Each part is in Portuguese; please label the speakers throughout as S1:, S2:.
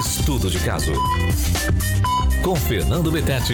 S1: Estudo de caso. Com Fernando Betete.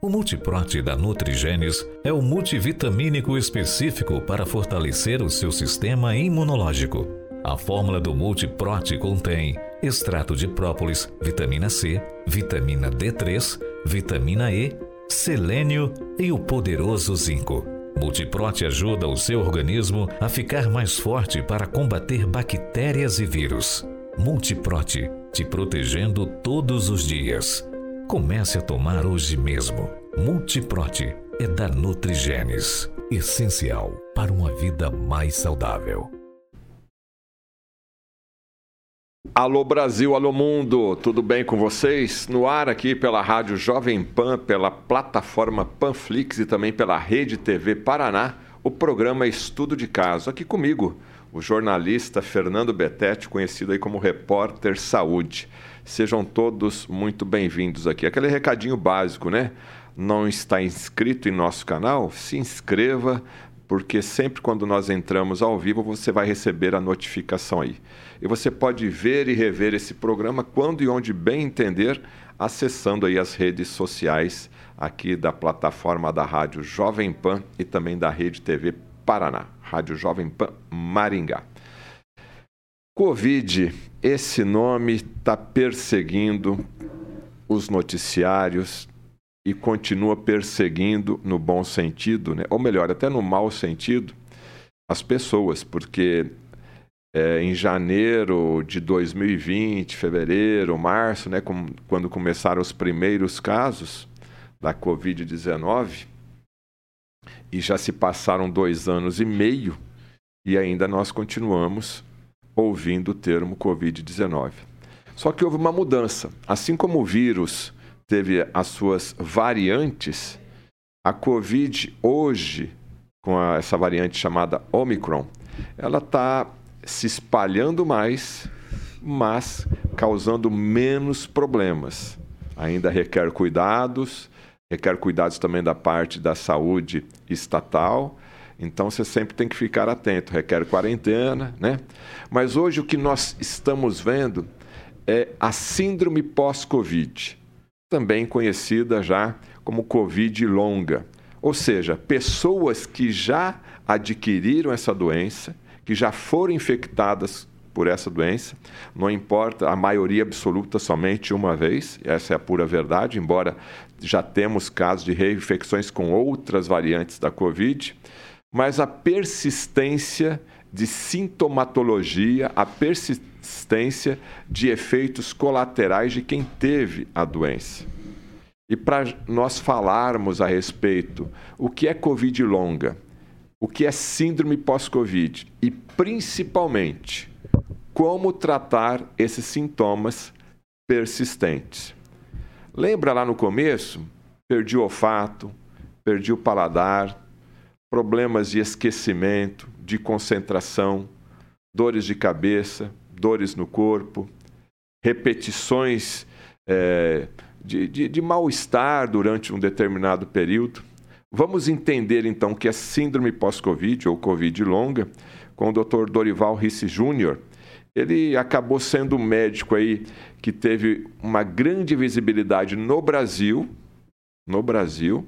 S1: O Multiprote da Nutrigenes é o multivitamínico específico para fortalecer o seu sistema imunológico. A fórmula do Multiprote contém extrato de própolis, vitamina C, vitamina D3, vitamina E, selênio e o poderoso zinco. Multiprote ajuda o seu organismo a ficar mais forte para combater bactérias e vírus. Multiprote, te protegendo todos os dias. Comece a tomar hoje mesmo. Multiprote é da Nutrigenes, essencial para uma vida mais saudável.
S2: Alô Brasil, alô mundo, tudo bem com vocês? No ar aqui pela Rádio Jovem Pan, pela plataforma Panflix e também pela Rede TV Paraná, o programa Estudo de Caso. Aqui comigo, o jornalista Fernando Betete, conhecido aí como Repórter Saúde. Sejam todos muito bem-vindos aqui. Aquele recadinho básico, né? Não está inscrito em nosso canal? Se inscreva, porque sempre quando nós entramos ao vivo você vai receber a notificação aí. E você pode ver e rever esse programa quando e onde bem entender, acessando aí as redes sociais aqui da plataforma da Rádio Jovem Pan e também da Rede TV Paraná, Rádio Jovem Pan Maringá. Covid, esse nome está perseguindo os noticiários e continua perseguindo no bom sentido, né? ou melhor, até no mau sentido, as pessoas, porque é, em janeiro de 2020, fevereiro, março, né, com, quando começaram os primeiros casos da Covid-19, e já se passaram dois anos e meio, e ainda nós continuamos ouvindo o termo Covid-19. Só que houve uma mudança. Assim como o vírus teve as suas variantes, a Covid hoje, com a, essa variante chamada Omicron, ela está se espalhando mais, mas causando menos problemas. Ainda requer cuidados, requer cuidados também da parte da saúde estatal, então você sempre tem que ficar atento, requer quarentena, né? Mas hoje o que nós estamos vendo é a síndrome pós-Covid, também conhecida já como Covid longa. Ou seja, pessoas que já adquiriram essa doença, que já foram infectadas por essa doença, não importa a maioria absoluta somente uma vez, essa é a pura verdade, embora já temos casos de reinfecções com outras variantes da Covid, mas a persistência de sintomatologia, a persistência de efeitos colaterais de quem teve a doença. E para nós falarmos a respeito o que é Covid longa, o que é síndrome pós-Covid e principalmente como tratar esses sintomas persistentes. Lembra lá no começo? Perdi o olfato, perdi o paladar, problemas de esquecimento, de concentração, dores de cabeça, dores no corpo, repetições é, de, de, de mal-estar durante um determinado período. Vamos entender então que é síndrome pós-Covid ou Covid longa com o Dr. Dorival Risse Júnior. Ele acabou sendo um médico aí que teve uma grande visibilidade no Brasil, no Brasil,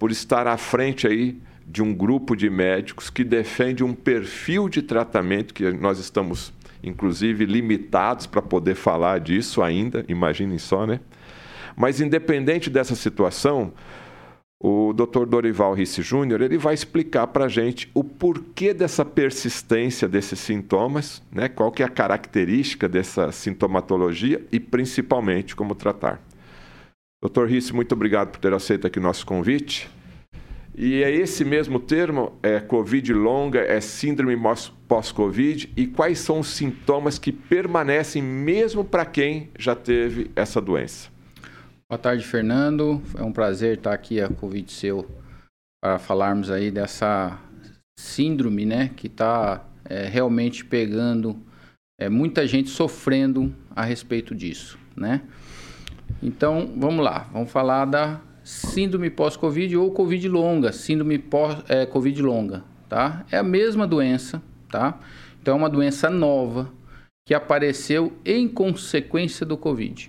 S2: por estar à frente aí de um grupo de médicos que defende um perfil de tratamento que nós estamos, inclusive, limitados para poder falar disso ainda, imaginem só, né? Mas, independente dessa situação, o Dr. Dorival Risse Júnior ele vai explicar para a gente o porquê dessa persistência desses sintomas, né? qual que é a característica dessa sintomatologia e, principalmente, como tratar. Dr. Risse, muito obrigado por ter aceito aqui o nosso convite. E é esse mesmo termo, é Covid longa, é síndrome pós-Covid, e quais são os sintomas que permanecem mesmo para quem já teve essa doença?
S3: Boa tarde, Fernando. É um prazer estar aqui a convite seu para falarmos aí dessa síndrome, né, que está é, realmente pegando é, muita gente sofrendo a respeito disso, né? Então, vamos lá, vamos falar da síndrome pós-Covid ou Covid longa, síndrome pós-Covid é, longa, tá? É a mesma doença, tá? Então é uma doença nova que apareceu em consequência do Covid,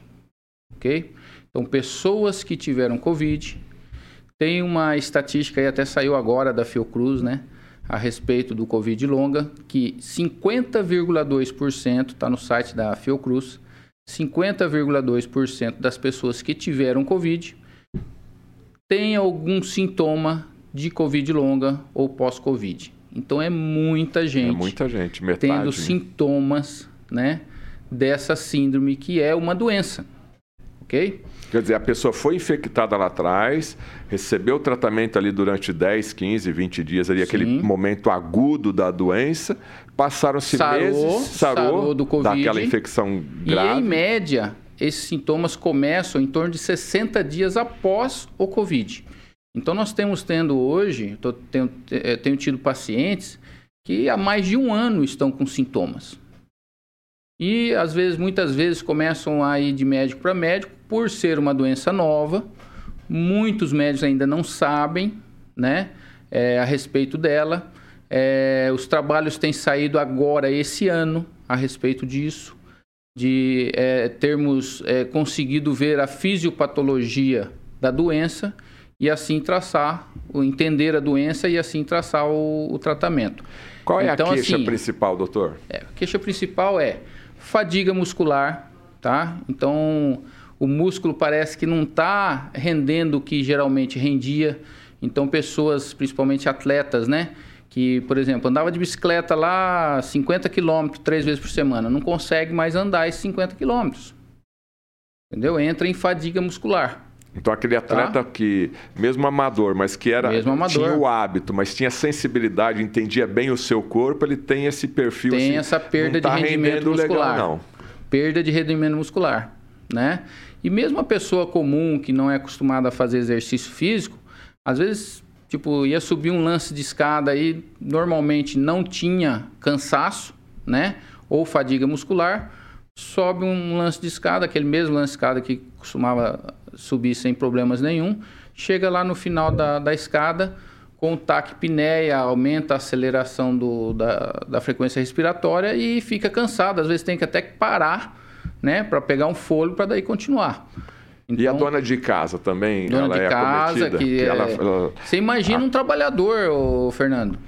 S3: ok? Então pessoas que tiveram Covid, tem uma estatística aí até saiu agora da Fiocruz, né? A respeito do Covid longa, que 50,2% está no site da Fiocruz, 50,2% das pessoas que tiveram Covid tem algum sintoma de Covid longa ou pós-Covid. Então é muita gente. É
S2: muita gente, metade.
S3: Tendo sintomas, né, dessa síndrome que é uma doença. OK?
S2: Quer dizer, a pessoa foi infectada lá atrás, recebeu o tratamento ali durante 10, 15, 20 dias, ali, aquele momento agudo da doença, passaram-se meses, sarou, sarou do COVID, daquela infecção grave.
S3: E, em média, esses sintomas começam em torno de 60 dias após o Covid. Então, nós temos tendo hoje, tô, tenho, eh, tenho tido pacientes que há mais de um ano estão com sintomas. E, às vezes, muitas vezes, começam a ir de médico para médico por ser uma doença nova. Muitos médicos ainda não sabem né, é, a respeito dela. É, os trabalhos têm saído agora, esse ano, a respeito disso, de é, termos conseguido ver a fisiopatologia da doença e assim traçar, entender a doença e assim traçar o, o tratamento.
S2: Qual é então, a queixa assim, principal, doutor?
S3: É, a queixa principal é fadiga muscular, tá? Então, o músculo parece que não está rendendo o que geralmente rendia. Então, pessoas, principalmente atletas, né? Que, por exemplo, andava de bicicleta lá 50 quilômetros três vezes por semana, não consegue mais andar esses 50 quilômetros. Entendeu? Entra em fadiga muscular.
S2: Então aquele atleta tá? que, mesmo amador, mas que era amador. tinha o hábito, mas tinha sensibilidade, entendia bem o seu corpo, ele tem esse perfil.
S3: Tem assim, essa perda de tá rendimento muscular. Legal, não. Perda de rendimento muscular, né? E mesmo a pessoa comum que não é acostumada a fazer exercício físico, às vezes, tipo, ia subir um lance de escada aí, normalmente não tinha cansaço, né? Ou fadiga muscular, sobe um lance de escada, aquele mesmo lance de escada que costumava subir sem problemas nenhum. Chega lá no final da, da escada, com taquipneia, aumenta a aceleração do, da, da frequência respiratória e fica cansado. Às vezes tem que até parar, né, para pegar um fôlego para daí continuar.
S2: Então, e a então, dona de casa também?
S3: Dona ela de é casa, que, que é... ela, ela... Você imagina ah. um trabalhador, ô, Fernando.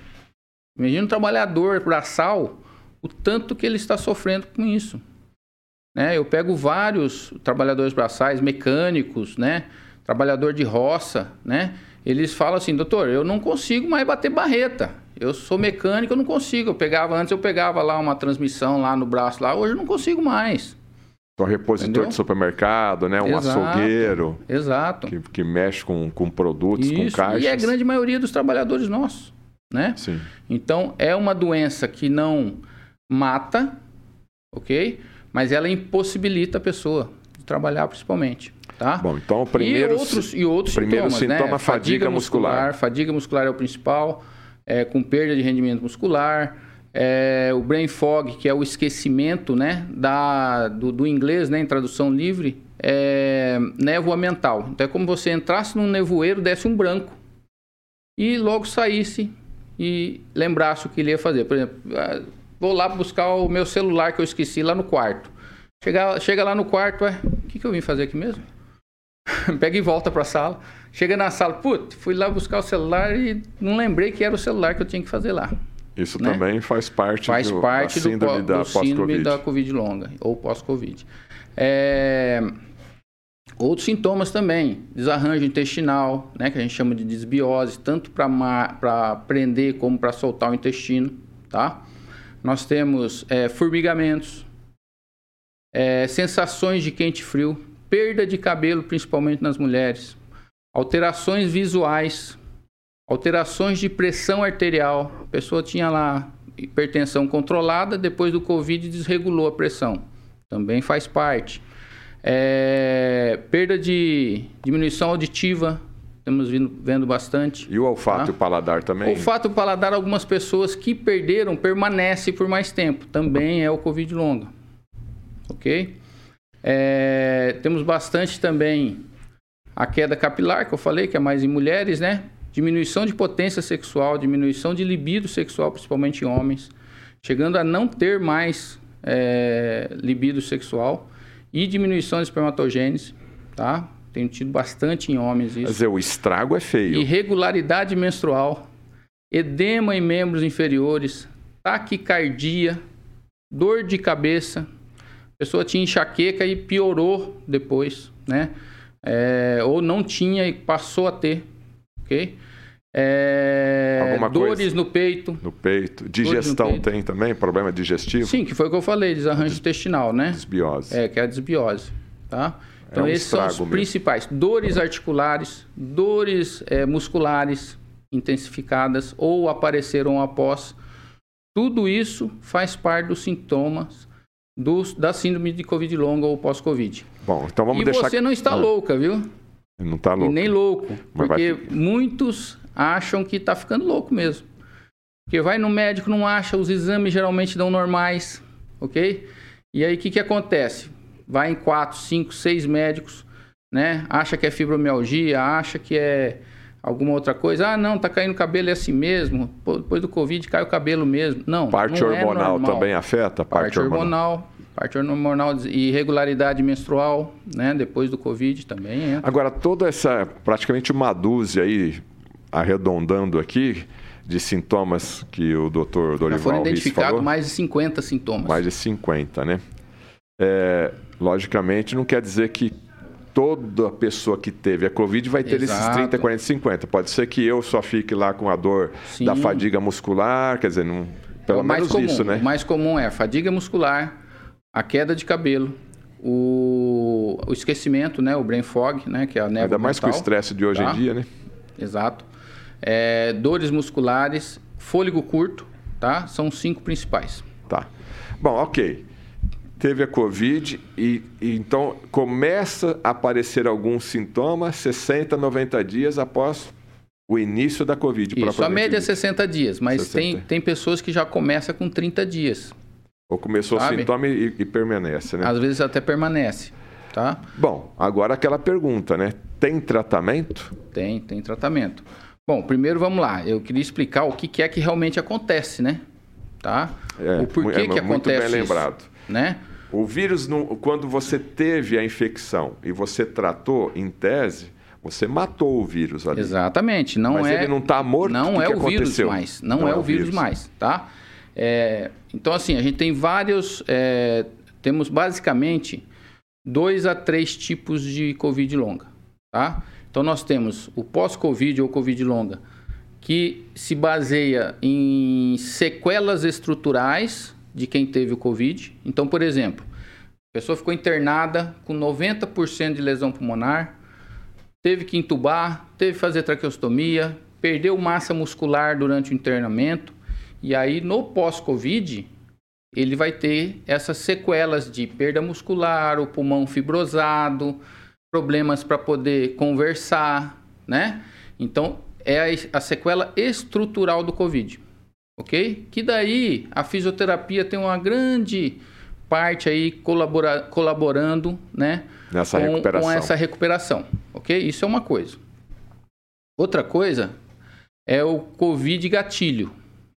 S3: Imagina um trabalhador braçal, o tanto que ele está sofrendo com isso. Né? Eu pego vários trabalhadores braçais, mecânicos, né? trabalhador de roça, né? Eles falam assim, doutor, eu não consigo mais bater barreta. Eu sou mecânico, eu não consigo. Eu pegava antes, eu pegava lá uma transmissão lá no braço lá, hoje eu não consigo mais.
S2: Um repositor Entendeu? de supermercado, né? Um exato, açougueiro.
S3: Exato.
S2: Que, que mexe com, com produtos, Isso, com caixas.
S3: E é a grande maioria dos trabalhadores nossos, né?
S2: Sim.
S3: Então, é uma doença que não mata, ok? mas ela impossibilita a pessoa de trabalhar principalmente. Tá?
S2: Bom, então o primeiro,
S3: e outros, e outros primeiro sintomas, sintoma, né? fadiga, fadiga muscular. muscular. Fadiga muscular é o principal, é, com perda de rendimento muscular. É, o brain fog, que é o esquecimento né, da, do, do inglês, né, em tradução livre, é névoa mental. Então é como você entrasse num nevoeiro, desse um branco e logo saísse e lembrasse o que ele ia fazer. Por exemplo, vou lá buscar o meu celular que eu esqueci lá no quarto. Chega, chega lá no quarto, ué, o que, que eu vim fazer aqui mesmo? Pega e volta para a sala. Chega na sala, putz, fui lá buscar o celular e não lembrei que era o celular que eu tinha que fazer lá.
S2: Isso né? também faz parte,
S3: faz do, parte da síndrome, do, da, do síndrome da Covid longa ou pós-Covid. É... Outros sintomas também, desarranjo intestinal, né, que a gente chama de desbiose, tanto para prender como para soltar o intestino, tá? Nós temos é, formigamentos, é, sensações de quente e frio, perda de cabelo, principalmente nas mulheres, alterações visuais, alterações de pressão arterial. A pessoa tinha lá hipertensão controlada, depois do Covid desregulou a pressão. Também faz parte. É, perda de diminuição auditiva, Estamos vindo, vendo bastante.
S2: E o olfato tá? e o paladar também?
S3: O olfato e o paladar, algumas pessoas que perderam, permanece por mais tempo. Também é o Covid longa. Ok? É, temos bastante também a queda capilar, que eu falei, que é mais em mulheres, né? Diminuição de potência sexual, diminuição de libido sexual, principalmente em homens. chegando a não ter mais é, libido sexual e diminuição de espermatogênese, tá? Tenho tido bastante em homens isso. Quer
S2: dizer, o estrago é feio.
S3: Irregularidade menstrual, edema em membros inferiores, taquicardia, dor de cabeça. A pessoa tinha enxaqueca e piorou depois, né? É, ou não tinha e passou a ter, ok? É, dores coisa? no peito.
S2: No peito. Digestão no peito. tem também? Problema digestivo?
S3: Sim, que foi o que eu falei, desarranjo Des... intestinal, né?
S2: Desbiose.
S3: É, que é a desbiose, tá? Então, é um esses são os mesmo. principais. Dores articulares, dores é, musculares intensificadas ou apareceram após. Tudo isso faz parte dos sintomas do, da síndrome de Covid longa ou pós-Covid.
S2: Bom, então vamos
S3: e
S2: deixar...
S3: E você não está ah. louca, viu?
S2: Não está louco.
S3: E nem louco. Mas porque vai... muitos acham que está ficando louco mesmo. Porque vai no médico, não acha, os exames geralmente dão normais, ok? E aí o que, que acontece? vai em quatro, cinco, seis médicos, né? Acha que é fibromialgia, acha que é alguma outra coisa. Ah, não, tá caindo cabelo é assim mesmo. Depois do Covid cai o cabelo mesmo. Não.
S2: Parte
S3: não
S2: é hormonal é também afeta?
S3: Parte, parte hormonal. hormonal. Parte hormonal e irregularidade menstrual, né? Depois do Covid também entra.
S2: Agora, toda essa, praticamente uma dúzia aí, arredondando aqui, de sintomas que o doutor Dorival Já foram
S3: identificados mais de 50 sintomas.
S2: Mais de 50, né? É, logicamente, não quer dizer que toda pessoa que teve a Covid vai ter Exato. esses 30, 40, 50. Pode ser que eu só fique lá com a dor Sim. da fadiga muscular, quer dizer, não, pelo é menos
S3: comum,
S2: isso, né?
S3: O mais comum é a fadiga muscular, a queda de cabelo, o, o esquecimento, né? O brain fog, né? Que é a névoa
S2: Ainda mais
S3: mental,
S2: com o estresse de hoje tá? em dia, né?
S3: Exato. É, dores musculares, fôlego curto, tá? São os cinco principais.
S2: Tá. Bom, ok teve a Covid e, e, então começa a aparecer alguns sintomas 60, 90 dias após o início da Covid.
S3: Isso, a média é 60 dias, mas 60. Tem, tem pessoas que já começam com 30 dias.
S2: Ou começou sabe? o sintoma e, e, permanece, né?
S3: Às vezes até permanece, tá?
S2: Bom, agora aquela pergunta, né? Tem tratamento?
S3: Tem, tem tratamento. Bom, primeiro vamos lá. Eu queria explicar o que, que é que realmente acontece, né? Tá?
S2: É, o porquê é, que acontece muito bem lembrado.
S3: Isso, né?
S2: O vírus, quando você teve a infecção e você tratou em tese, você matou o vírus ali.
S3: Exatamente. Não
S2: Mas
S3: é,
S2: ele não está morto.
S3: Não
S2: que
S3: é
S2: que
S3: o
S2: aconteceu?
S3: vírus mais. Não, não é, é, o vírus, vírus, mais, tá? É, então, assim, a gente tem vários. É, temos basicamente dois a três tipos de Covid longa, tá? Então, nós temos o pós-Covid ou Covid longa, que se baseia em sequelas estruturais de quem teve o Covid. Então, por exemplo, a pessoa ficou internada com 90% de lesão pulmonar, teve que entubar, teve que fazer traqueostomia, perdeu massa muscular durante o internamento, e aí no pós-Covid ele vai ter essas sequelas de perda muscular, o pulmão fibrosado, problemas para poder conversar, né? Então é a, sequela estrutural do Covid ok? Que daí a fisioterapia tem uma grande parte aí colabora, colaborando, né?
S2: Nessa
S3: com,
S2: recuperação.
S3: Com essa recuperação, ok? Isso é uma coisa. Outra coisa é o Covid gatilho.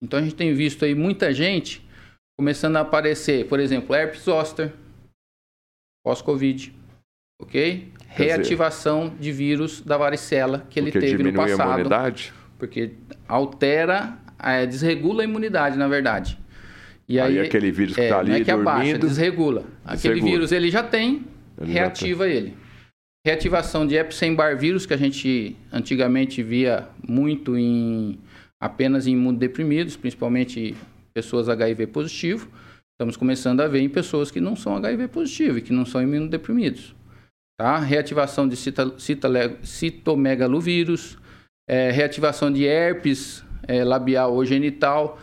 S3: Então a gente tem visto aí muita gente começando a aparecer, por exemplo, herpes zoster, pós-Covid, ok? Quer Reativação dizer, de vírus da varicela que ele teve no passado.
S2: A imunidade?
S3: Porque altera é, desregula a imunidade, na verdade.
S2: E aí, aí aquele vírus que está é, ali não é que dormindo... Abaixa,
S3: desregula. Aquele vírus ele já tem, ele reativa já tem. ele. Reativação de Epstein-Barr vírus, que a gente antigamente via muito em apenas em imunodeprimidos, principalmente pessoas HIV positivo. Estamos começando a ver em pessoas que não são HIV positivo e que não são imunodeprimidos. Tá? Reativação de cita, cita, citomegalovírus, é, reativação de herpes é, labial ou genital.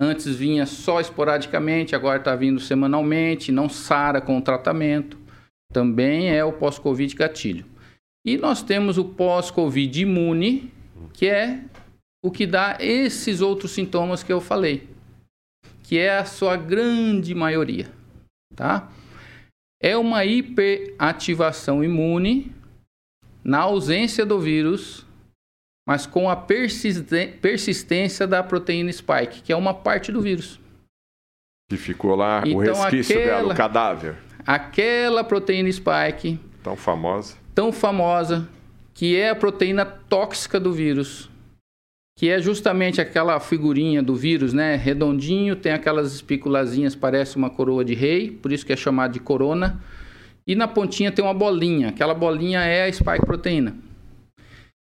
S3: Antes vinha só esporadicamente, agora está vindo semanalmente, não sara com o tratamento. Também é o pós-Covid gatilho. E nós temos o pós-Covid imune, que é o que dá esses outros sintomas que eu falei, que é a sua grande maioria, tá? É uma hiperativação imune na ausência do vírus mas com a persistência da proteína spike, que é uma parte do vírus.
S2: Que ficou lá, então, o resquício aquela, dela, o cadáver.
S3: Aquela proteína spike.
S2: Tão famosa.
S3: Tão famosa, que é a proteína tóxica do vírus. Que é justamente aquela figurinha do vírus, né? Redondinho, tem aquelas espiculazinhas, parece uma coroa de rei, por isso que é chamado de corona. E na pontinha tem uma bolinha. Aquela bolinha é a spike proteína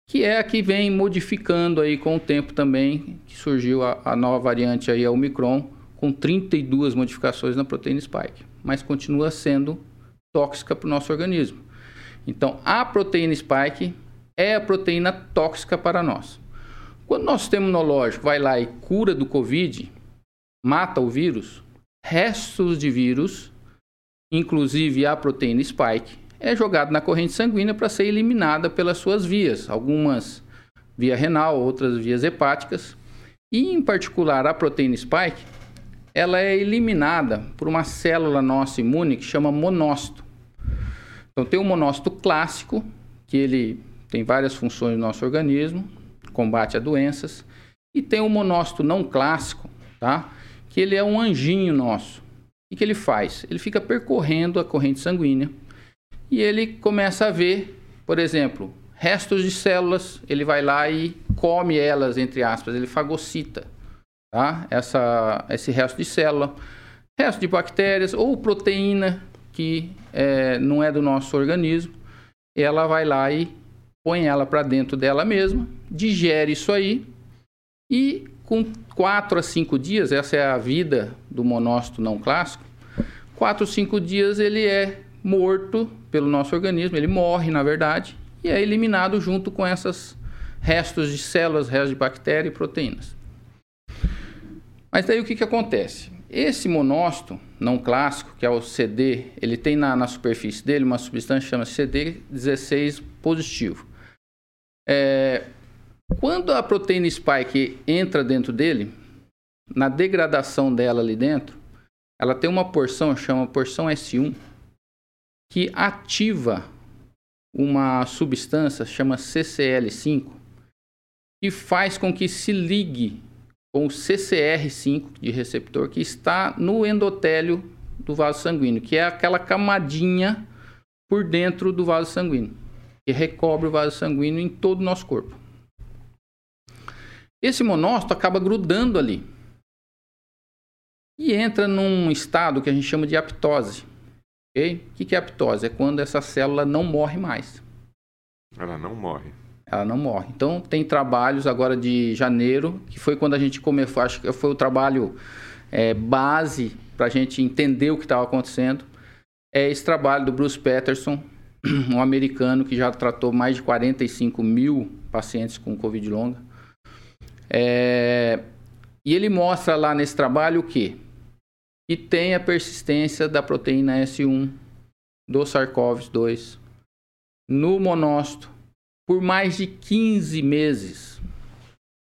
S3: que é a que vem modificando aí com o tempo também, que surgiu a, a nova variante aí, a Omicron, com 32 modificações na proteína spike, mas continua sendo tóxica para o nosso organismo. Então, a proteína spike é a proteína tóxica para nós. Quando nosso sistema imunológico vai lá e cura do Covid, mata o vírus, restos de vírus, inclusive a proteína spike, é jogado na corrente sanguínea para ser eliminada pelas suas vias, algumas via renal, outras vias hepáticas. E em particular a proteína spike, ela é eliminada por uma célula nossa imune que chama monócito. Então tem o monócito clássico, que ele tem várias funções no nosso organismo, combate a doenças, e tem o monócito não clássico, tá? Que ele é um anjinho nosso. O que ele faz? Ele fica percorrendo a corrente sanguínea e ele começa a ver, por exemplo, restos de células, ele vai lá e come elas, entre aspas, ele fagocita tá? Essa, esse resto de célula, resto de bactérias ou proteína que é, não é do nosso organismo, ela vai lá e põe ela para dentro dela mesma, digere isso aí e com 4 a 5 dias, essa é a vida do monócito não clássico, 4 a 5 dias ele é morto pelo nosso organismo, ele morre, na verdade, e é eliminado junto com esses restos de células, restos de bactérias e proteínas. Mas daí o que, que acontece? Esse monócito não clássico, que é o CD, ele tem na, na superfície dele uma substância chamada CD16 positivo. É, quando a proteína spike entra dentro dele, na degradação dela ali dentro, ela tem uma porção, chama porção S1, que ativa uma substância chama CCL5 que faz com que se ligue com o CCR5 de receptor que está no endotélio do vaso sanguíneo, que é aquela camadinha por dentro do vaso sanguíneo, que recobre o vaso sanguíneo em todo o nosso corpo. Esse monócito acaba grudando ali e entra num estado que a gente chama de aptose Okay? O que é aptose? É quando essa célula não morre mais.
S2: Ela não morre.
S3: Ela não morre. Então, tem trabalhos agora de janeiro, que foi quando a gente começou, acho que foi o trabalho é, base para a gente entender o que estava acontecendo. É esse trabalho do Bruce Patterson, um americano que já tratou mais de 45 mil pacientes com Covid longa. É, e ele mostra lá nesse trabalho o que? e tem a persistência da proteína S1 do SARS-CoV-2 no monócito por mais de 15 meses.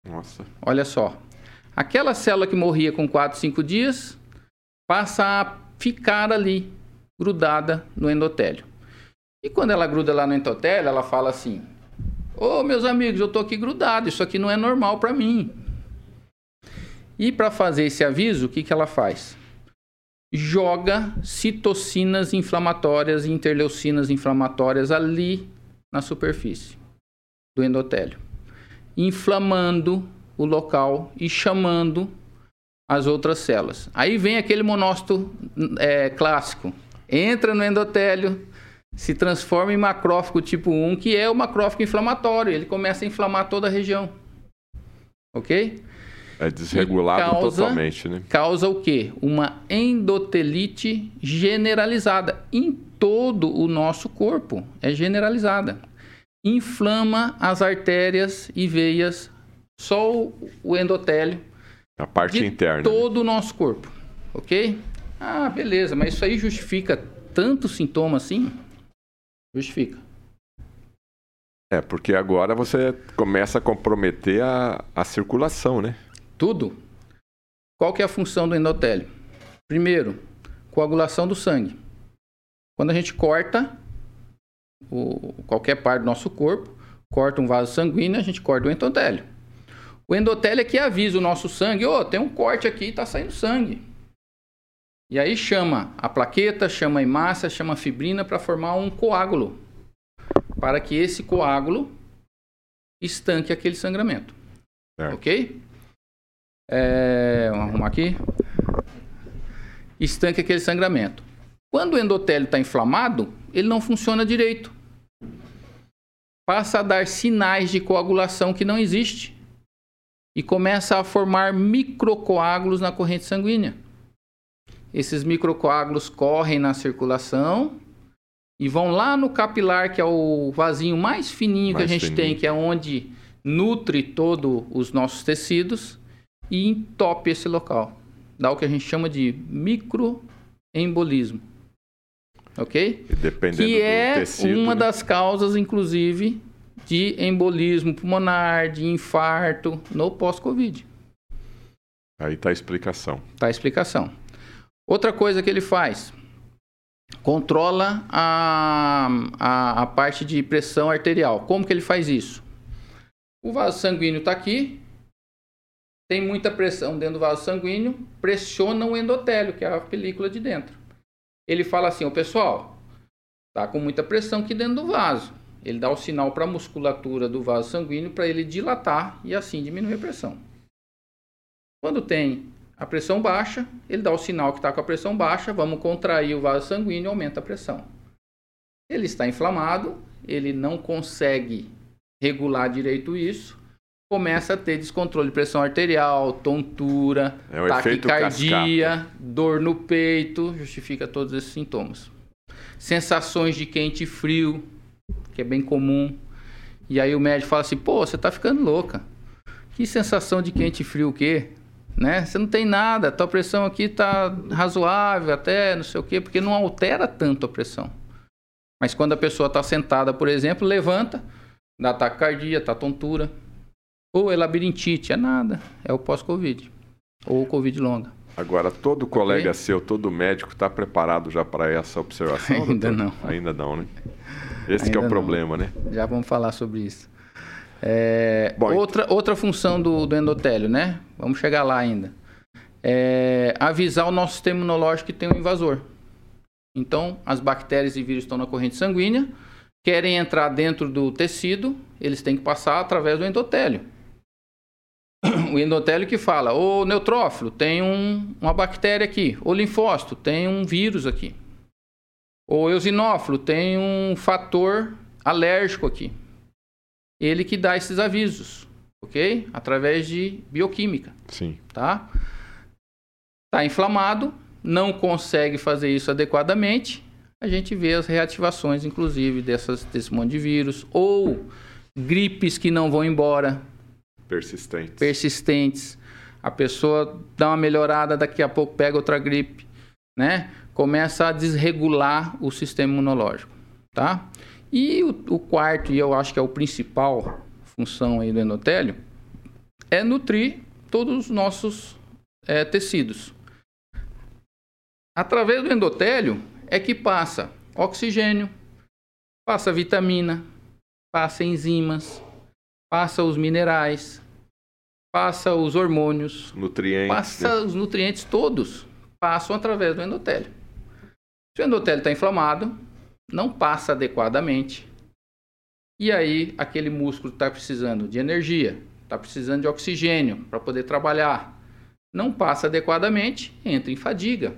S2: Nossa.
S3: Olha só. Aquela célula que morria com 4, 5 dias passa a ficar ali, grudada no endotélio. E quando ela gruda lá no endotélio, ela fala assim: Ô oh, meus amigos, eu estou aqui grudado, isso aqui não é normal para mim. E para fazer esse aviso, o que, que ela faz? joga citocinas inflamatórias e interleucinas inflamatórias ali na superfície do endotélio, inflamando o local e chamando as outras células. Aí vem aquele monócito é, clássico, entra no endotélio, se transforma em macrófago tipo 1, que é o macrófago inflamatório, ele começa a inflamar toda a região. Ok?
S2: É desregulado causa, totalmente, né?
S3: Causa o quê? Uma endotelite generalizada em todo o nosso corpo. É generalizada. Inflama as artérias e veias, só o endotélio.
S2: A parte
S3: de
S2: interna. Né?
S3: Todo o nosso corpo. Ok? Ah, beleza, mas isso aí justifica tanto sintoma assim? Justifica.
S2: É, porque agora você começa a comprometer a, a circulação, né?
S3: tudo, qual que é a função do endotélio? Primeiro, coagulação do sangue. Quando a gente corta o, qualquer parte do nosso corpo, corta um vaso sanguíneo, a gente corta o endotélio. O endotélio é que avisa o nosso sangue, ô, oh, tem um corte aqui, está saindo sangue. E aí chama a plaqueta, chama a hemácia, chama a fibrina para formar um coágulo. Para que esse coágulo estanque aquele sangramento. Certo. Ok? É, vamos arrumar aqui. Estanque aquele sangramento. Quando o endotélio está inflamado, ele não funciona direito. Passa a dar sinais de coagulação que não existe. E começa a formar microcoágulos na corrente sanguínea. Esses microcoágulos correm na circulação e vão lá no capilar, que é o vasinho mais fininho mais que a gente fininho. tem, que é onde nutre todos os nossos tecidos e entope esse local. Dá o que a gente chama de microembolismo. Ok?
S2: E dependendo
S3: que é
S2: tecido,
S3: uma
S2: né?
S3: das causas, inclusive, de embolismo pulmonar, de infarto no pós-Covid.
S2: Aí está a explicação.
S3: Está a explicação. Outra coisa que ele faz, controla a, a, a, parte de pressão arterial. Como que ele faz isso? O vaso sanguíneo está aqui, tem muita pressão dentro do vaso sanguíneo, pressiona o endotélio, que é a película de dentro. Ele fala assim, o pessoal, tá com muita pressão aqui dentro do vaso. Ele dá o sinal para a musculatura do vaso sanguíneo para ele dilatar e assim diminuir a pressão. Quando tem a pressão baixa, ele dá o sinal que está com a pressão baixa, vamos contrair o vaso sanguíneo e aumenta a pressão. Ele está inflamado, ele não consegue regular direito isso, começa a ter descontrole de pressão arterial, tontura, é taquicardia, dor no peito, justifica todos esses sintomas. Sensações de quente e frio, que é bem comum. E aí o médico fala assim: pô, você está ficando louca. Que sensação de quente e frio o quê? Né? Você não tem nada, a tua pressão aqui está razoável, até não sei o quê, porque não altera tanto a pressão. Mas quando a pessoa está sentada, por exemplo, levanta, dá taquicardia, tá tontura. Ou é labirintite, é nada, é o pós-Covid. Ou Covid longa.
S2: Agora, todo colega okay? seu, todo médico está preparado já para essa observação?
S3: Ainda doutor? não.
S2: Ainda não, né? Esse Ainda é o não. problema, né?
S3: Já vamos falar sobre isso. É, outra, outra função do, do, endotélio, né? Vamos chegar lá ainda. É avisar o nosso sistema imunológico que tem um invasor. Então, as bactérias e vírus estão na corrente sanguínea, querem entrar dentro do tecido, eles têm que passar através do endotélio. O endotélio que fala, o neutrófilo tem um, uma bactéria aqui, o linfócito tem um vírus aqui. O eosinófilo tem um fator alérgico aqui ele que dá esses avisos, ok? Através de bioquímica.
S2: Sim.
S3: Tá? Tá inflamado, não consegue fazer isso adequadamente, a gente vê as reativações, inclusive, dessas, desse monte de vírus, ou gripes que não vão embora.
S2: Persistentes.
S3: Persistentes. A pessoa dá uma melhorada, daqui a pouco pega outra gripe, né? Começa a desregular o sistema imunológico, tá? E o, o quarto, e eu acho que é o principal função aí do endotélio, é nutrir todos os nossos é, tecidos. Através do endotélio é que passa oxigênio, passa vitamina, passa enzimas, passa os minerais, passa os hormônios,
S2: nutrientes,
S3: passa né? os nutrientes todos passam através do endotélio. Se o endotélio está inflamado, não passa adequadamente. E aí, aquele músculo está precisando de energia, está precisando de oxigênio para poder trabalhar. Não passa adequadamente, entra em fadiga.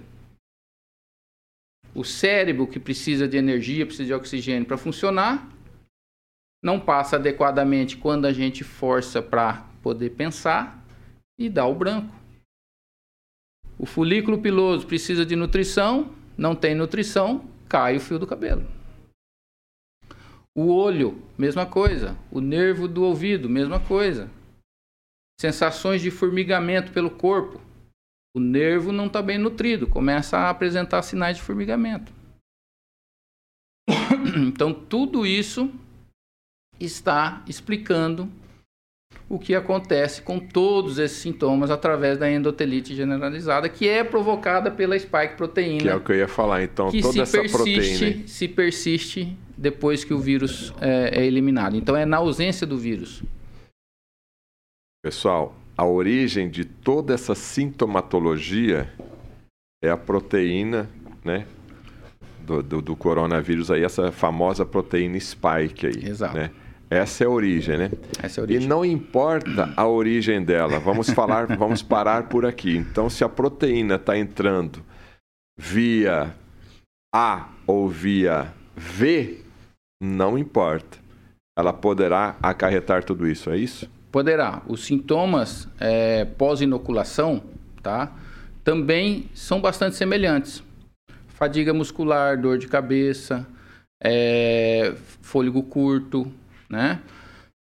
S3: O cérebro, que precisa de energia, precisa de oxigênio para funcionar, não passa adequadamente quando a gente força para poder pensar e dá o branco. O folículo piloso precisa de nutrição, não tem nutrição, cai o fio do cabelo. O olho, mesma coisa. O nervo do ouvido, mesma coisa. Sensações de formigamento pelo corpo. O nervo não está bem nutrido, começa a apresentar sinais de formigamento. Então, tudo isso está explicando o que acontece com todos esses sintomas através da endotelite generalizada, que é provocada pela spike proteína.
S2: Que é o que eu ia falar, então,
S3: que
S2: toda
S3: essa
S2: persiste, proteína.
S3: Se persiste depois que o vírus é, é eliminado. Então, é na ausência do vírus.
S2: Pessoal, a origem de toda essa sintomatologia é a proteína, né? Do, do, do, coronavírus aí, essa famosa proteína spike aí.
S3: Exato.
S2: Né? Essa é a origem, né?
S3: Essa é a origem.
S2: E não importa a origem dela, vamos falar, vamos parar por aqui. Então, se a proteína está entrando via A ou via V, não importa. Ela poderá acarretar tudo isso, é isso?
S3: Poderá. Os sintomas é, pós-inoculação, tá? Também são bastante semelhantes. Fadiga muscular, dor de cabeça, é, fôlego curto, né?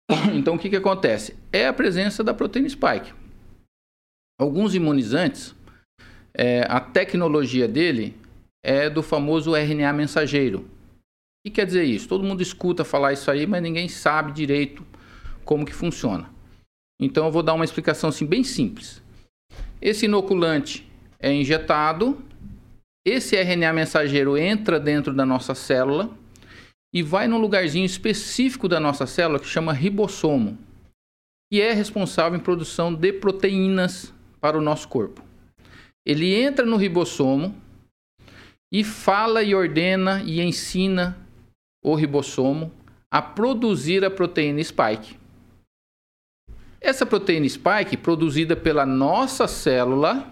S3: Então, o que, que acontece? É a presença da proteína spike. Alguns imunizantes, é, a tecnologia dele é do famoso RNA mensageiro. O que quer dizer isso? Todo mundo escuta falar isso aí, mas ninguém sabe direito como que funciona. Então, eu vou dar uma explicação assim, bem simples. Esse inoculante é injetado, esse RNA mensageiro entra dentro da nossa célula, e vai num lugarzinho específico da nossa célula que chama ribossomo, que é responsável em produção de proteínas para o nosso corpo. Ele entra no ribossomo e fala e ordena e ensina o ribossomo a produzir a proteína spike. Essa proteína spike, produzida pela nossa célula,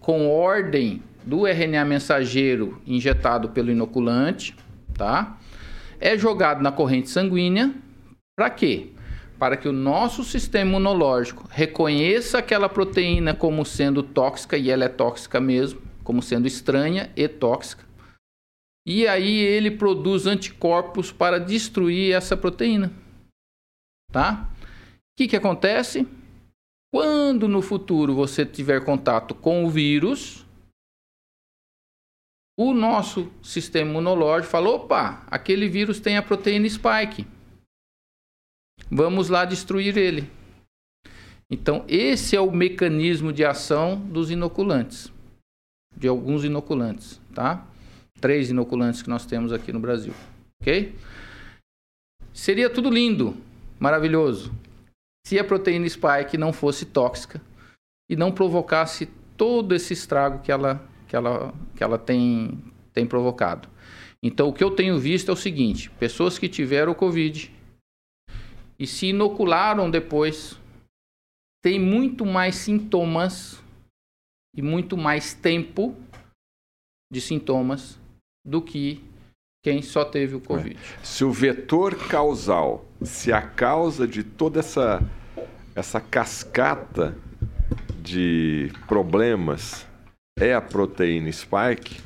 S3: com ordem do RNA mensageiro injetado pelo inoculante, tá? É jogado na corrente sanguínea para quê? Para que o nosso sistema imunológico reconheça aquela proteína como sendo tóxica, e ela é tóxica mesmo, como sendo estranha e tóxica. E aí ele produz anticorpos para destruir essa proteína. Tá? O que, que acontece? Quando no futuro você tiver contato com o vírus, o nosso sistema imunológico falou: opa, aquele vírus tem a proteína spike. Vamos lá destruir ele. Então, esse é o mecanismo de ação dos inoculantes, de alguns inoculantes, tá? Três inoculantes que nós temos aqui no Brasil, ok? Seria tudo lindo, maravilhoso, se a proteína spike não fosse tóxica e não provocasse todo esse estrago que ela que ela, que ela tem, tem provocado. Então, o que eu tenho visto é o seguinte: pessoas que tiveram o Covid e se inocularam depois têm muito mais sintomas e muito mais tempo de sintomas do que quem só teve o Covid.
S2: É. Se o vetor causal, se a causa de toda essa, essa cascata de problemas é a proteína spike.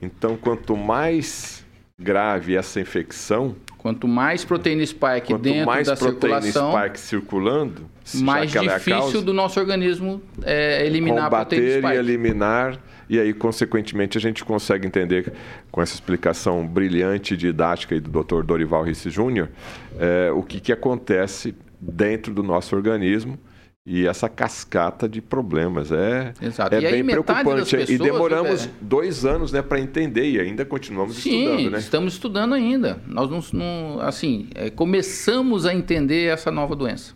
S2: Então, quanto mais grave essa infecção,
S3: quanto mais proteína spike quanto dentro mais da proteína circulação,
S2: spike circulando,
S3: mais difícil é causa, do nosso organismo é, eliminar
S2: combater
S3: a proteína spike.
S2: e eliminar e aí, consequentemente, a gente consegue entender, com essa explicação brilhante e didática do Dr. Dorival Risse Júnior, é, o que, que acontece dentro do nosso organismo e essa cascata de problemas. É,
S3: Exato.
S2: é
S3: e
S2: bem preocupante.
S3: Pessoas,
S2: e demoramos é... dois anos né, para entender e ainda continuamos
S3: Sim,
S2: estudando. Né?
S3: estamos estudando ainda. Nós não, não assim, é, começamos a entender essa nova doença.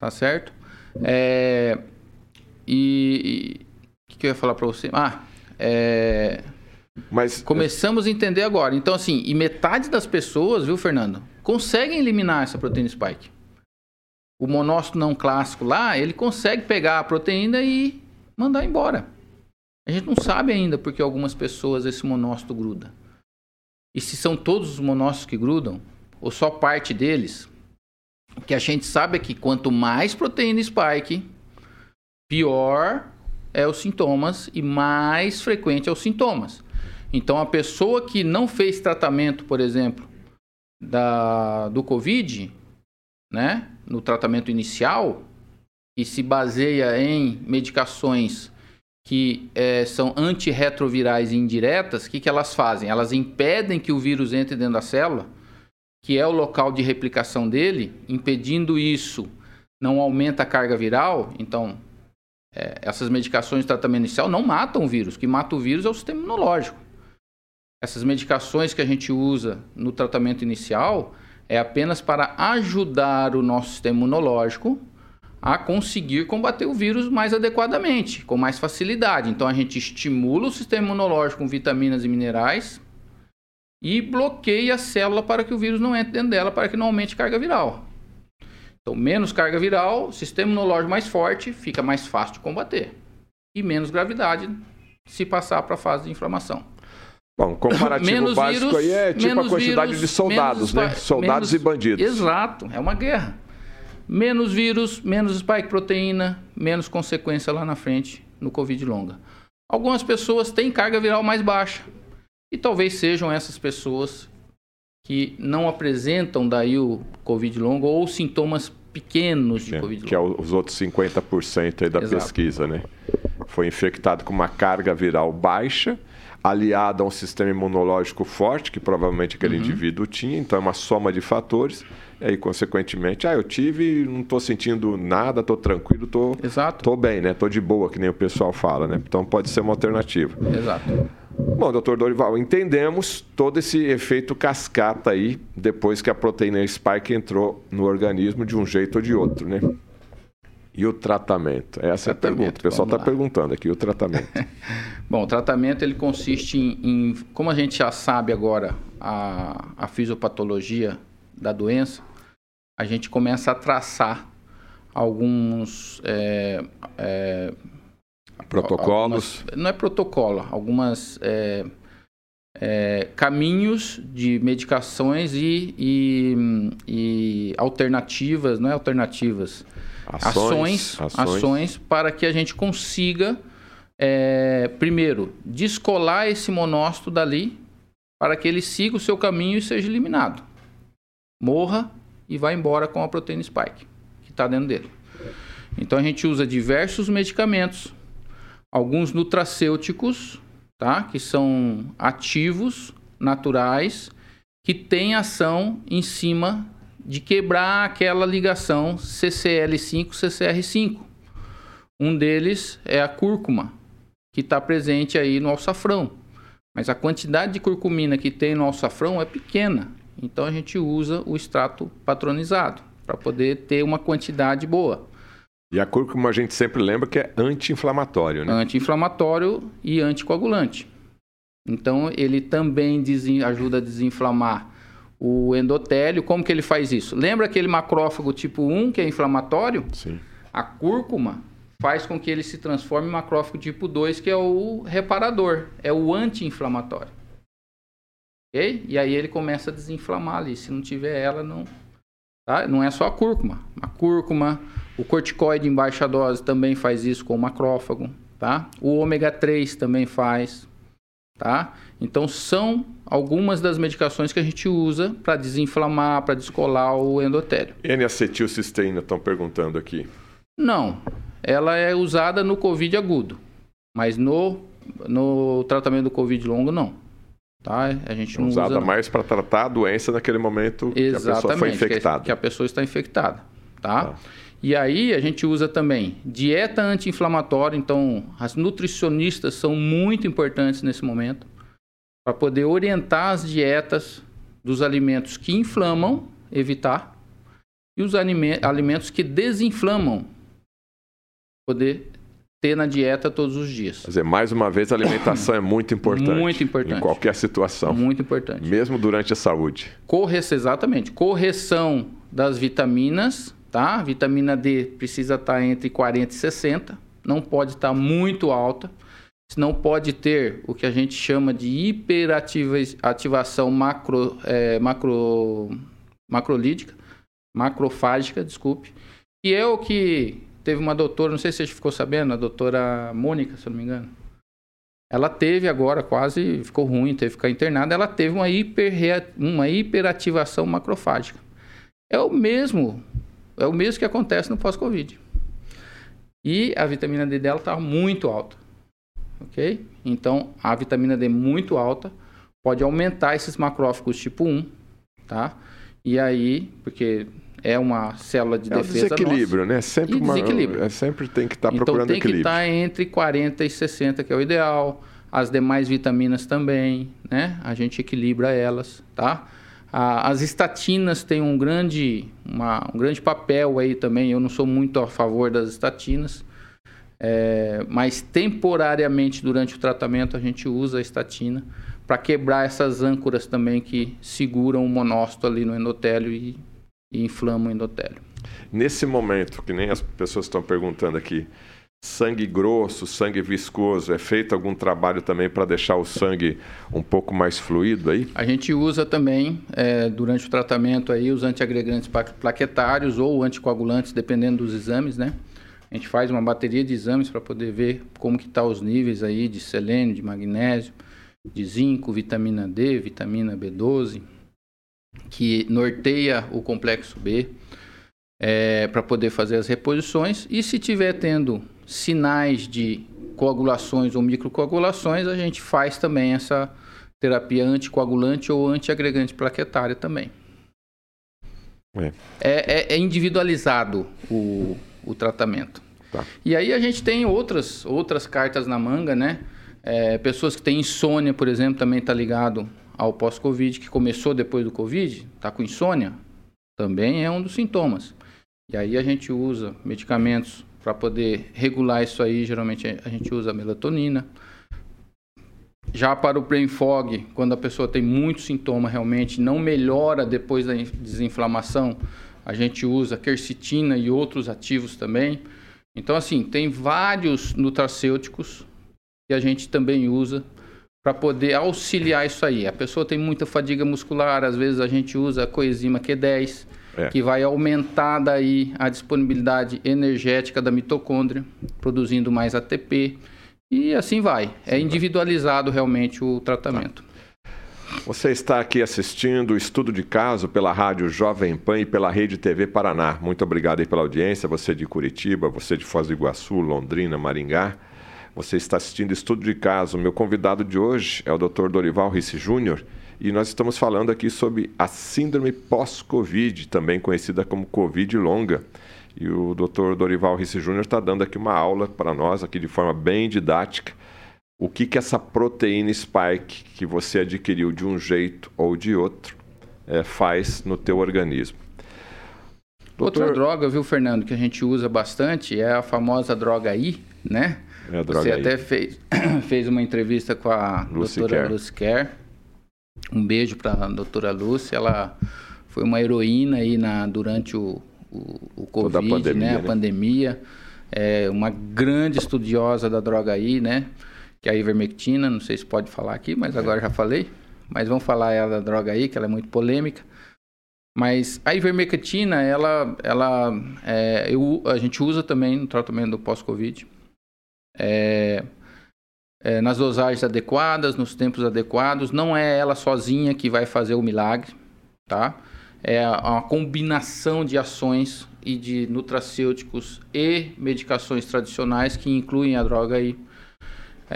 S3: Tá certo? É, e o que, que, eu ia falar para você? Ah, é,
S2: mas
S3: começamos a entender agora. Então, assim, e metade das pessoas, viu, Fernando, conseguem eliminar essa proteína spike o monócito não clássico lá, ele consegue pegar a proteína e mandar embora. A gente não sabe ainda porque algumas pessoas esse monócito gruda. E se são todos os monócitos que grudam, ou só parte deles, o que a gente sabe é que quanto mais proteína spike, pior é os sintomas e mais frequente é os sintomas. Então a pessoa que não fez tratamento, por exemplo, da, do Covid, né? No tratamento inicial e se baseia em medicações que é, são antirretrovirais indiretas, o que, que elas fazem? Elas impedem que o vírus entre dentro da célula, que é o local de replicação dele, impedindo isso, não aumenta a carga viral. Então, é, essas medicações de tratamento inicial não matam o vírus. O que mata o vírus é o sistema imunológico. Essas medicações que a gente usa no tratamento inicial, é apenas para ajudar o nosso sistema imunológico a conseguir combater o vírus mais adequadamente, com mais facilidade. Então a gente estimula o sistema imunológico com vitaminas e minerais e bloqueia a célula para que o vírus não entre dentro dela, para que não aumente carga viral. Então, menos carga viral, sistema imunológico mais forte, fica mais fácil de combater. E menos gravidade se passar para a fase de inflamação.
S2: Bom, comparativo menos básico vírus, aí é tipo a quantidade vírus, de soldados, né? Soldados menos, e bandidos.
S3: Exato, é uma guerra. Menos vírus, menos spike proteína, menos consequência lá na frente no Covid longa. Algumas pessoas têm carga viral mais baixa. E talvez sejam essas pessoas que não apresentam daí o Covid longo ou sintomas pequenos de
S2: é,
S3: Covid longo.
S2: Que é os outros 50% aí da Exato. pesquisa, né? Foi infectado com uma carga viral baixa, aliada a um sistema imunológico forte, que provavelmente aquele uhum. indivíduo tinha, então é uma soma de fatores e aí, consequentemente, ah, eu tive, não estou sentindo nada, estou tranquilo, estou tô, bem, né? Estou de boa, que nem o pessoal fala, né? Então pode ser uma alternativa.
S3: Exato.
S2: Bom, doutor Dorival, entendemos todo esse efeito cascata aí, depois que a proteína spike entrou no organismo de um jeito ou de outro, né? E o tratamento? Essa é a pergunta. O pessoal está perguntando aqui, o tratamento.
S3: Bom, o tratamento ele consiste em, em, como a gente já sabe agora, a, a fisiopatologia da doença, a gente começa a traçar alguns é,
S2: é, protocolos.
S3: Algumas, não é protocolo, algumas é, é, caminhos de medicações e, e, e, alternativas, não é alternativas, ações, ações, ações, para que a gente consiga é, primeiro descolar esse monócito dali para que ele siga o seu caminho e seja eliminado morra e vá embora com a proteína spike que está dentro dele. Então a gente usa diversos medicamentos, alguns nutracêuticos, tá? Que são ativos, naturais, que têm ação em cima de quebrar aquela ligação CCL5-CCR5. Um deles é a cúrcuma, que está presente aí no alçafrão. Mas a quantidade de curcumina que tem no alçafrão é pequena. Então a gente usa o extrato patronizado para poder ter uma quantidade boa.
S2: E a cúrcuma a gente sempre lembra que é anti-inflamatório, né?
S3: Anti-inflamatório e anticoagulante. Então ele também ajuda a desinflamar o endotélio. Como que ele faz isso? Lembra aquele macrófago tipo 1 que é inflamatório?
S2: Sim.
S3: A cúrcuma faz com que ele se transforme em macrófago tipo 2, que é o reparador, é o anti-inflamatório. Okay? E aí ele começa a desinflamar ali. Se não tiver ela, não. Tá? Não é só a cúrcuma. A cúrcuma, o corticoide em baixa dose também faz isso com o macrófago. Tá? O ômega 3 também faz. Tá? Então são algumas das medicações que a gente usa para desinflamar, para descolar o endotélio.
S2: N-acetilcisteína estão perguntando aqui.
S3: Não, ela é usada no COVID agudo, mas no, no tratamento do COVID longo não. Tá? A gente não
S2: usada
S3: usa,
S2: mais para tratar a doença naquele momento Exatamente, que a pessoa foi infectada.
S3: Que, que a pessoa está infectada. Tá? tá? E aí a gente usa também dieta anti-inflamatória, então as nutricionistas são muito importantes nesse momento para poder orientar as dietas dos alimentos que inflamam, evitar, e os alimentos que desinflamam, poder ter na dieta todos os dias.
S2: Quer dizer, mais uma vez, a alimentação é muito importante.
S3: Muito importante.
S2: Em qualquer situação.
S3: Muito importante.
S2: Mesmo durante a saúde.
S3: Correção, exatamente. Correção das vitaminas, tá? Vitamina D precisa estar entre 40 e 60. Não pode estar muito alta. Não pode ter o que a gente chama de hiperativação macro, é, macro, macrolídica, macrofágica, desculpe, que é o que Teve uma doutora, não sei se você ficou sabendo, a doutora Mônica, se eu não me engano. Ela teve agora, quase ficou ruim, teve que ficar internada. Ela teve uma, hiper, uma hiperativação macrofágica. É o mesmo, é o mesmo que acontece no pós-Covid. E a vitamina D dela está muito alta. Ok? Então, a vitamina D muito alta pode aumentar esses macrófagos tipo 1, tá? E aí, porque é uma célula de
S2: é
S3: defesa
S2: desequilíbrio, nossa. né? Sempre uma, desequilíbrio. É, sempre tem que estar tá procurando
S3: então, tem
S2: equilíbrio.
S3: Então tem que estar entre 40 e 60, que é o ideal. As demais vitaminas também, né? A gente equilibra elas, tá? As estatinas têm um grande, uma, um grande papel aí também. Eu não sou muito a favor das estatinas, é, mas temporariamente durante o tratamento a gente usa a estatina para quebrar essas âncoras também que seguram o monócito ali no endotélio e, e inflamam o endotélio.
S2: Nesse momento, que nem as pessoas estão perguntando aqui, sangue grosso, sangue viscoso, é feito algum trabalho também para deixar o sangue um pouco mais fluido aí?
S3: A gente usa também, é, durante o tratamento aí, os antiagregantes plaquetários ou anticoagulantes, dependendo dos exames, né? A gente faz uma bateria de exames para poder ver como que tá os níveis aí de selênio, de magnésio, de zinco, vitamina D, vitamina B12, que norteia o complexo B, é, para poder fazer as reposições. E se tiver tendo sinais de coagulações ou microcoagulações, a gente faz também essa terapia anticoagulante ou antiagregante plaquetária também. É, é, é individualizado o, o tratamento. Tá. E aí a gente tem outras, outras cartas na manga, né? É, pessoas que têm insônia, por exemplo, também está ligado ao pós-Covid, que começou depois do Covid, está com insônia, também é um dos sintomas. E aí a gente usa medicamentos para poder regular isso aí, geralmente a gente usa melatonina. Já para o brain fog, quando a pessoa tem muito sintoma realmente, não melhora depois da desinflamação, a gente usa quercetina e outros ativos também. Então, assim, tem vários nutracêuticos que a gente também usa para poder auxiliar isso aí. A pessoa tem muita fadiga muscular, às vezes a gente usa a coenzima Q10, é. que vai aumentar daí a disponibilidade energética da mitocôndria, produzindo mais ATP, e assim vai. É individualizado realmente o tratamento.
S2: Você está aqui assistindo o estudo de caso pela Rádio Jovem Pan e pela Rede TV Paraná. Muito obrigado aí pela audiência, você de Curitiba, você de Foz do Iguaçu, Londrina, Maringá. Você está assistindo Estudo de Caso. Meu convidado de hoje é o Dr. Dorival Risse Júnior e nós estamos falando aqui sobre a síndrome pós-Covid, também conhecida como Covid longa. E o Dr. Dorival Risse Júnior está dando aqui uma aula para nós, aqui de forma bem didática, o que, que essa proteína spike que você adquiriu de um jeito ou de outro é, faz no teu organismo.
S3: Doutor... Outra droga, viu, Fernando, que a gente usa bastante é a famosa droga I, né? É Você até fez, fez uma entrevista com a Lucy doutora Lucy Kerr. Um beijo para a doutora Lucy. Ela foi uma heroína aí na, durante o, o, o Covid, a pandemia, né? A né? pandemia. É uma grande estudiosa da droga aí, né? Que é a ivermectina. Não sei se pode falar aqui, mas agora já falei. Mas vamos falar ela da droga aí, que ela é muito polêmica. Mas a ivermectina, ela, ela é, eu, a gente usa também no tratamento do pós-Covid é, é, nas dosagens adequadas, nos tempos adequados. Não é ela sozinha que vai fazer o milagre, tá? É uma combinação de ações e de nutracêuticos e medicações tradicionais que incluem a droga aí.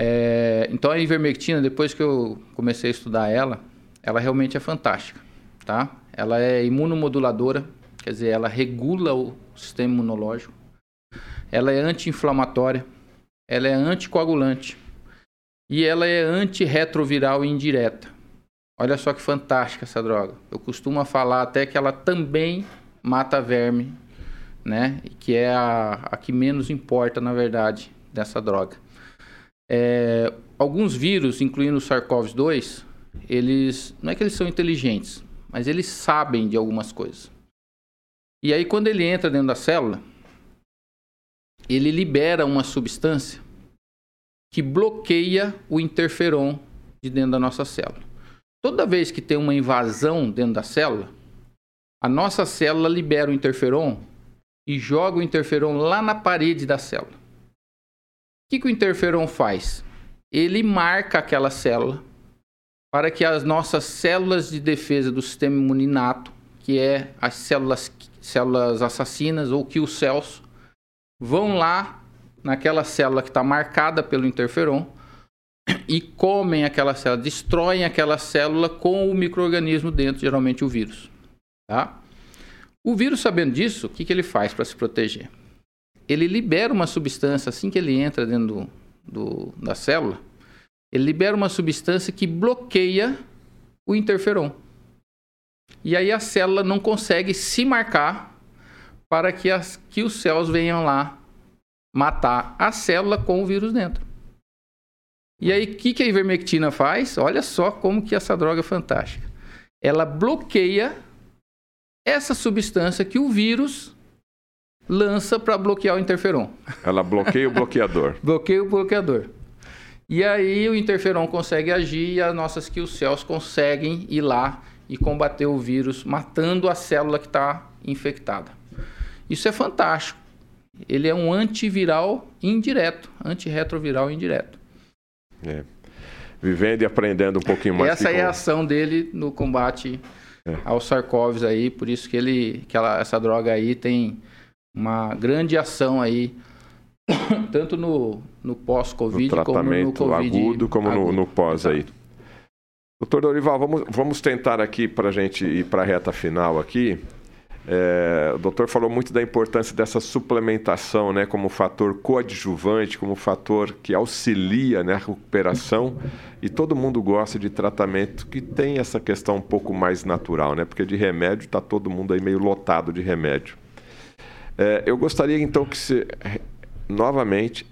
S3: É, então a ivermectina, depois que eu comecei a estudar ela, ela realmente é fantástica, tá? Ela é imunomoduladora, quer dizer, ela regula o sistema imunológico. Ela é anti-inflamatória, ela é anticoagulante e ela é antirretroviral indireta. Olha só que fantástica essa droga. Eu costumo falar até que ela também mata verme, né? Que é a, a que menos importa, na verdade, dessa droga. É, alguns vírus, incluindo o SARS-CoV-2, eles não é que eles são inteligentes, mas eles sabem de algumas coisas. E aí, quando ele entra dentro da célula, ele libera uma substância que bloqueia o interferon de dentro da nossa célula. Toda vez que tem uma invasão dentro da célula, a nossa célula libera o interferon e joga o interferon lá na parede da célula. O que, que o interferon faz? Ele marca aquela célula para que as nossas células de defesa do sistema imuninato, que é as células, células assassinas ou kill cells, vão lá naquela célula que está marcada pelo interferon e comem aquela célula, destroem aquela célula com o microorganismo dentro, geralmente o vírus. Tá? O vírus, sabendo disso, o que, que ele faz para se proteger? Ele libera uma substância assim que ele entra dentro do, do, da célula, ele libera uma substância que bloqueia o interferon. E aí a célula não consegue se marcar para que, as, que os céus venham lá matar a célula com o vírus dentro. E aí, o que, que a ivermectina faz? Olha só como que essa droga é fantástica. Ela bloqueia essa substância que o vírus lança para bloquear o interferon.
S2: Ela bloqueia o bloqueador.
S3: bloqueia o bloqueador. E aí o interferon consegue agir e as nossas kill cells conseguem ir lá e combater o vírus, matando a célula que está infectada. Isso é fantástico. Ele é um antiviral indireto, antirretroviral indireto.
S2: É. Vivendo e aprendendo um pouquinho mais.
S3: Essa é a ação dele no combate é. ao SARS-CoV aí, por isso que ele, que ela, essa droga aí tem uma grande ação aí, tanto no, no pós-Covid
S2: como no
S3: Covid
S2: agudo, como agudo. no, no pós aí. Doutor Dorival, vamos, vamos tentar aqui para a gente ir para a reta final aqui. É, o doutor falou muito da importância dessa suplementação né, como fator coadjuvante, como fator que auxilia né, a recuperação. E todo mundo gosta de tratamento que tem essa questão um pouco mais natural, né? Porque de remédio está todo mundo aí meio lotado de remédio. É, eu gostaria então que se, novamente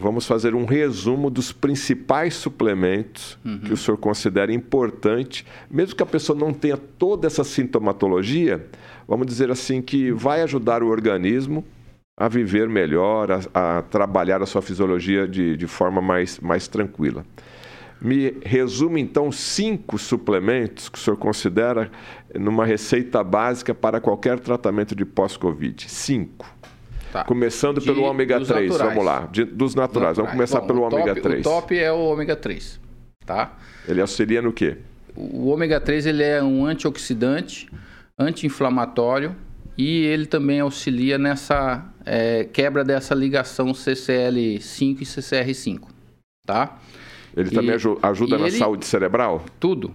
S2: vamos fazer um resumo dos principais suplementos uhum. que o senhor considera importante, mesmo que a pessoa não tenha toda essa sintomatologia, vamos dizer assim, que vai ajudar o organismo a viver melhor, a, a trabalhar a sua fisiologia de, de forma mais, mais tranquila. Me resume então cinco suplementos que o senhor considera numa receita básica para qualquer tratamento de pós-Covid. Cinco. Tá. Começando de, pelo ômega 3, naturais. vamos lá. De, dos naturais. naturais. Vamos começar Bom, pelo ômega 3.
S3: O top é o ômega 3. Tá?
S2: Ele auxilia no quê?
S3: O ômega 3 ele é um antioxidante, anti-inflamatório e ele também auxilia nessa é, quebra dessa ligação CCL5 e CCR5. Tá?
S2: Ele e, também ajuda na ele, saúde cerebral?
S3: Tudo.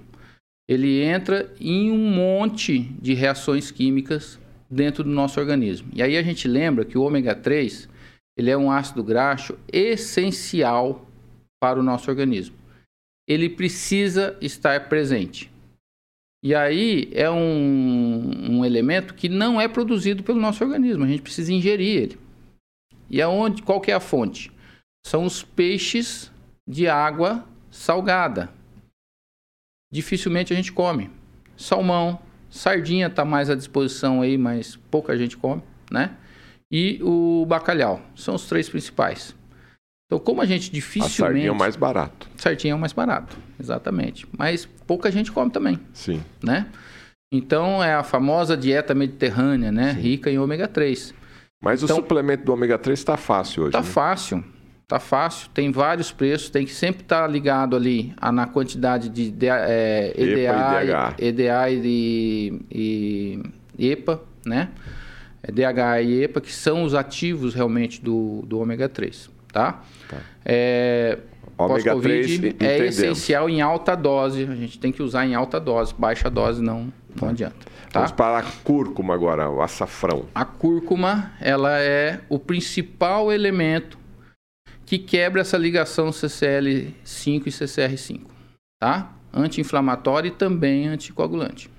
S3: Ele entra em um monte de reações químicas dentro do nosso organismo. E aí a gente lembra que o ômega 3 ele é um ácido graxo essencial para o nosso organismo. Ele precisa estar presente. E aí é um, um elemento que não é produzido pelo nosso organismo. A gente precisa ingerir ele. E aonde? Qual é a fonte? São os peixes de água salgada. Dificilmente a gente come. Salmão, Sardinha está mais à disposição aí, mas pouca gente come, né? E o bacalhau. São os três principais. Então, como a gente dificilmente... A
S2: sardinha é o mais barato.
S3: Sardinha é o mais barato, exatamente. Mas pouca gente come também.
S2: Sim.
S3: Né? Então, é a famosa dieta mediterrânea, né? Sim. Rica em ômega 3.
S2: Mas
S3: então,
S2: o suplemento do ômega 3 está fácil hoje,
S3: Está né? fácil. Tá fácil, tem vários preços, tem que sempre estar tá ligado ali a, na quantidade de, de é, EDA, e EDA e, e, e, EPA, né? É DHA e EPA, que são os ativos realmente do, do ômega 3, tá? tá. É,
S2: ômega 3
S3: é essencial em alta dose, a gente tem que usar em alta dose, baixa dose não, não tá. adianta. Tá?
S2: Vamos para a cúrcuma agora, o açafrão.
S3: A cúrcuma, ela é o principal elemento que quebra essa ligação CCL5 e CCR5, tá? Anti-inflamatório e também anticoagulante.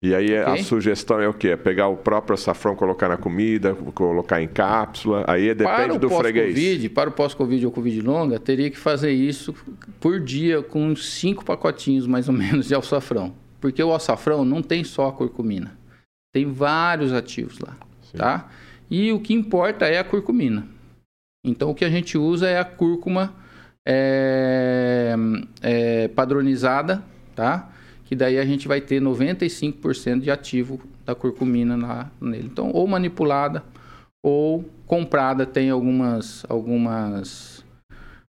S2: E aí okay? a sugestão é o quê? É pegar o próprio açafrão, colocar na comida, colocar em cápsula, aí depende do freguês.
S3: Para o pós-Covid ou Covid longa, teria que fazer isso por dia com cinco pacotinhos mais ou menos de açafrão. Porque o açafrão não tem só a curcumina. Tem vários ativos lá, Sim. tá? E o que importa é a curcumina. Então, o que a gente usa é a cúrcuma é, é, padronizada, tá? Que daí a gente vai ter 95% de ativo da curcumina na, nele. Então, ou manipulada ou comprada. Tem algumas, algumas,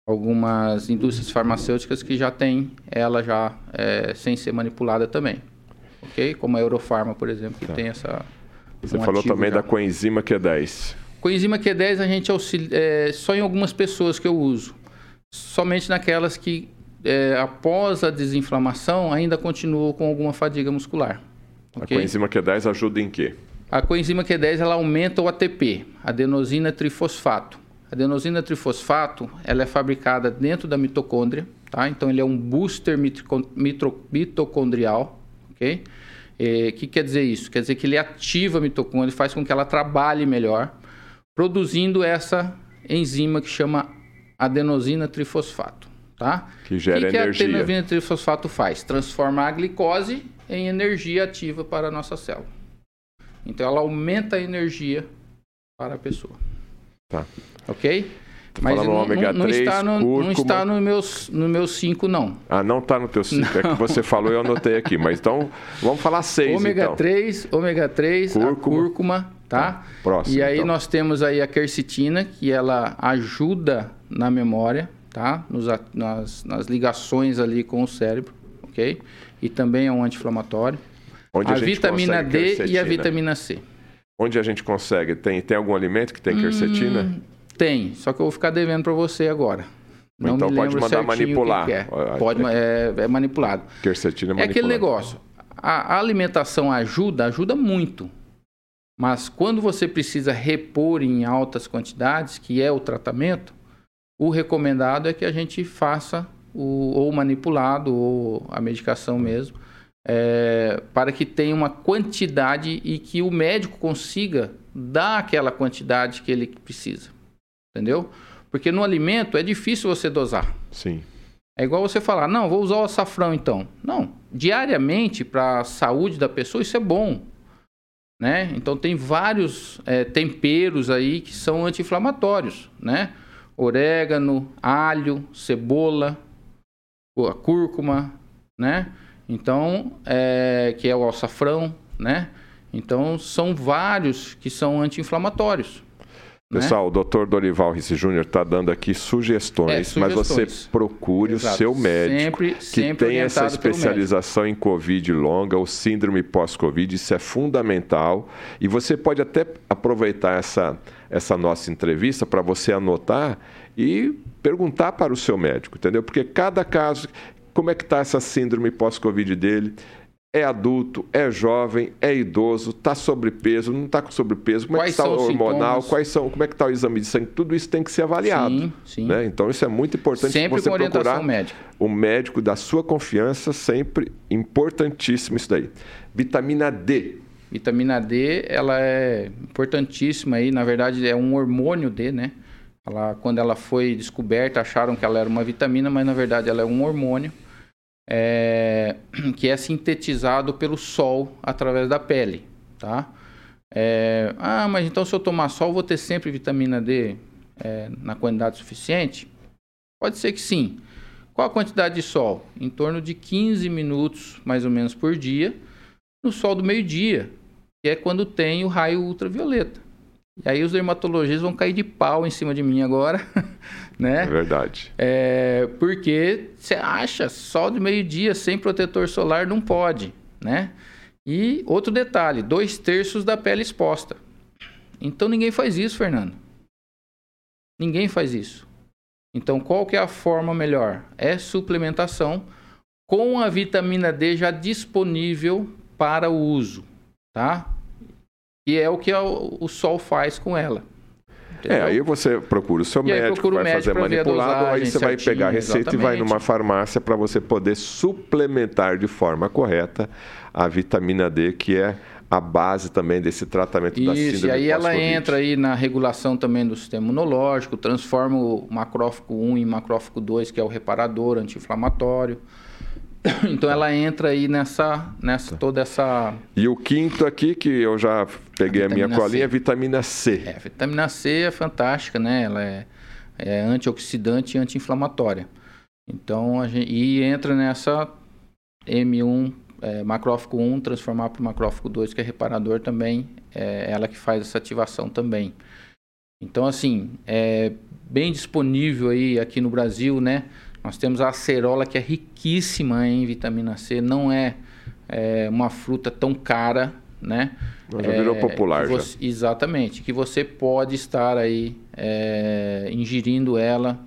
S3: algumas indústrias farmacêuticas que já tem ela já é, sem ser manipulada também. Ok? Como a Eurofarma, por exemplo, que tá. tem essa...
S2: Você um falou também já. da coenzima Q10.
S3: Coenzima Q10 a gente auxilia, é, só em algumas pessoas que eu uso. Somente naquelas que, é, após a desinflamação, ainda continuam com alguma fadiga muscular.
S2: A coenzima Q10 ajuda em quê?
S3: A coenzima Q10 ela aumenta o ATP, adenosina trifosfato. A adenosina trifosfato ela é fabricada dentro da mitocôndria, tá? Então ele é um booster mitocondrial, ok? O é, que quer dizer isso? Quer dizer que ele ativa a mitocôndria, faz com que ela trabalhe melhor, produzindo essa enzima que chama adenosina trifosfato, tá?
S2: Que gera
S3: que
S2: energia.
S3: O que a adenosina trifosfato faz? Transforma a glicose em energia ativa para a nossa célula. Então ela aumenta a energia para a pessoa.
S2: Tá.
S3: Ok? Mas não,
S2: ômega
S3: não,
S2: 3,
S3: está no,
S2: cúrcuma.
S3: não está no meus, no meus 5, não.
S2: Ah, não está no teu 5. É que você falou e eu anotei aqui. Mas então, vamos falar 6
S3: ômega
S2: então.
S3: 3, ômega 3,
S2: Cúrcuma.
S3: a cúrcuma, tá?
S2: Tá, próximo,
S3: e aí
S2: então.
S3: nós temos aí a quercetina, que ela ajuda na memória, tá? Nos, nas, nas ligações ali com o cérebro, ok? E também é um anti-inflamatório.
S2: Onde
S3: A,
S2: a,
S3: vitamina D e a
S2: quercetina?
S3: vitamina C.
S2: Onde a gente consegue? Tem, tem algum alimento que tem
S3: Hum,
S2: quercetina?
S3: Tem, só que eu vou ficar devendo para você agora. Não
S2: Então
S3: me
S2: pode mandar
S3: que
S2: manipular.
S3: que é.
S2: Ó,
S3: Pode, ma- é, é manipulado.
S2: Quercetina
S3: É aquele
S2: manipulada.
S3: negócio. A, a alimentação ajuda, ajuda muito. Mas quando você precisa repor em altas quantidades, que é o tratamento, o recomendado é que a gente faça o, ou manipulado ou a medicação mesmo, é, para que tenha uma quantidade e que o médico consiga dar aquela quantidade que ele precisa. Entendeu? Porque no alimento é difícil você dosar.
S2: Sim.
S3: É igual você falar, não, vou usar o açafrão então. Não, diariamente para a saúde da pessoa isso é bom. Né? Então tem vários é, temperos aí que são anti-inflamatórios, né? Orégano, alho, cebola, a cúrcuma, né? Então, é, que é o açafrão, né? Então são vários que são anti-inflamatórios. Né?
S2: Pessoal, o Dr. Dorival Risse Júnior está dando aqui sugestões,
S3: É,
S2: mas você
S3: sugestões.
S2: procure
S3: Exato.
S2: o seu médico
S3: Sempre-
S2: que
S3: sempre
S2: tem essa especialização em Covid longa ou síndrome pós-Covid. Isso é fundamental. E você pode até aproveitar essa, essa nossa entrevista para você anotar e perguntar para o seu médico, entendeu? Porque cada caso, como é que está essa síndrome pós-Covid dele? É adulto, é jovem, é idoso, está sobrepeso, não está com sobrepeso, como
S3: Quais
S2: é que está o hormonal, quais são, como é que está o exame de sangue, tudo isso tem que ser avaliado.
S3: Sim, sim.
S2: né? Então isso é muito importante
S3: Sempre
S2: você procurar
S3: médica.
S2: o médico da sua confiança, sempre importantíssimo isso daí. Vitamina D.
S3: Vitamina D, ela é importantíssima aí, na verdade é um hormônio D, né? Ela, quando ela foi descoberta, acharam que ela era uma vitamina, mas na verdade ela é um hormônio é, que é sintetizado pelo sol através da pele, tá? É, ah, mas então se eu tomar sol, vou ter sempre vitamina D é, na quantidade suficiente? Pode ser que sim. Qual a quantidade de sol? Em torno de 15 minutos, mais ou menos, por dia, no sol do meio-dia, que é quando tem o raio ultravioleta. E aí os dermatologistas vão cair de pau em cima de mim agora,
S2: É
S3: né?
S2: verdade.
S3: É, porque você acha sol de meio-dia sem protetor solar não pode, né? E outro detalhe, dois terços da pele exposta. Então ninguém faz isso, Fernando. Ninguém faz isso. Então qual que é a forma melhor? É suplementação com a vitamina D já disponível para o uso, tá? E é o que o sol faz com ela.
S2: É,
S3: entendeu?
S2: aí você procura o seu
S3: E aí
S2: médico, vai
S3: médico
S2: fazer manipulado, aí
S3: dosagem
S2: você vai pegar a receita e vai
S3: exatamente.
S2: numa farmácia para você poder suplementar de forma correta a vitamina D, que é a base também desse tratamento da
S3: Isso,
S2: síndrome
S3: e aí ela entra aí na regulação também do sistema imunológico, transforma o macrófago 1 em macrófago 2, que é o reparador, anti-inflamatório. Então ela entra aí nessa, nessa
S2: Tá.
S3: toda essa...
S2: E o quinto aqui, que eu já peguei a, minha
S3: vitamina
S2: colinha,
S3: C.
S2: é vitamina C.
S3: É, a vitamina C é fantástica, né? Ela é, é antioxidante e anti-inflamatória. Então, a gente, e entra nessa M1, é, macrófago 1, transformar para o macrófago 2, que é reparador também, é ela que faz essa ativação também. Então, assim, é bem disponível aí aqui no Brasil, né? Nós temos a acerola, que é riquíssima em vitamina C, não é, é uma fruta tão cara, né?
S2: Já virou
S3: É,
S2: popular
S3: que
S2: já.
S3: você- Exatamente, que você pode estar aí é, ingerindo ela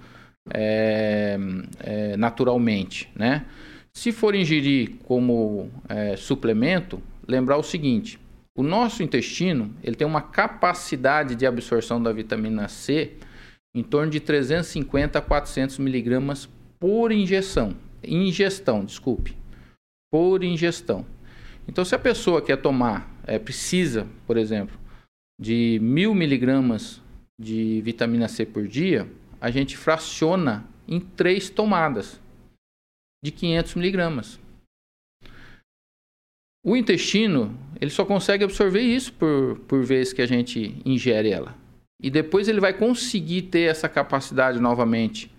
S3: é, é, naturalmente, né? Se for ingerir como é, suplemento, lembrar o seguinte: o nosso intestino ele tem uma capacidade de absorção da vitamina C em torno de 350 a 400 miligramas por injeção, ingestão, desculpe, por ingestão. Então, se a pessoa quer tomar, é, precisa, por exemplo, de mil miligramas de vitamina C por dia, a gente fraciona em três tomadas de 500 miligramas. O intestino, ele só consegue absorver isso por, por vez que a gente ingere ela. E depois ele vai conseguir ter essa capacidade novamente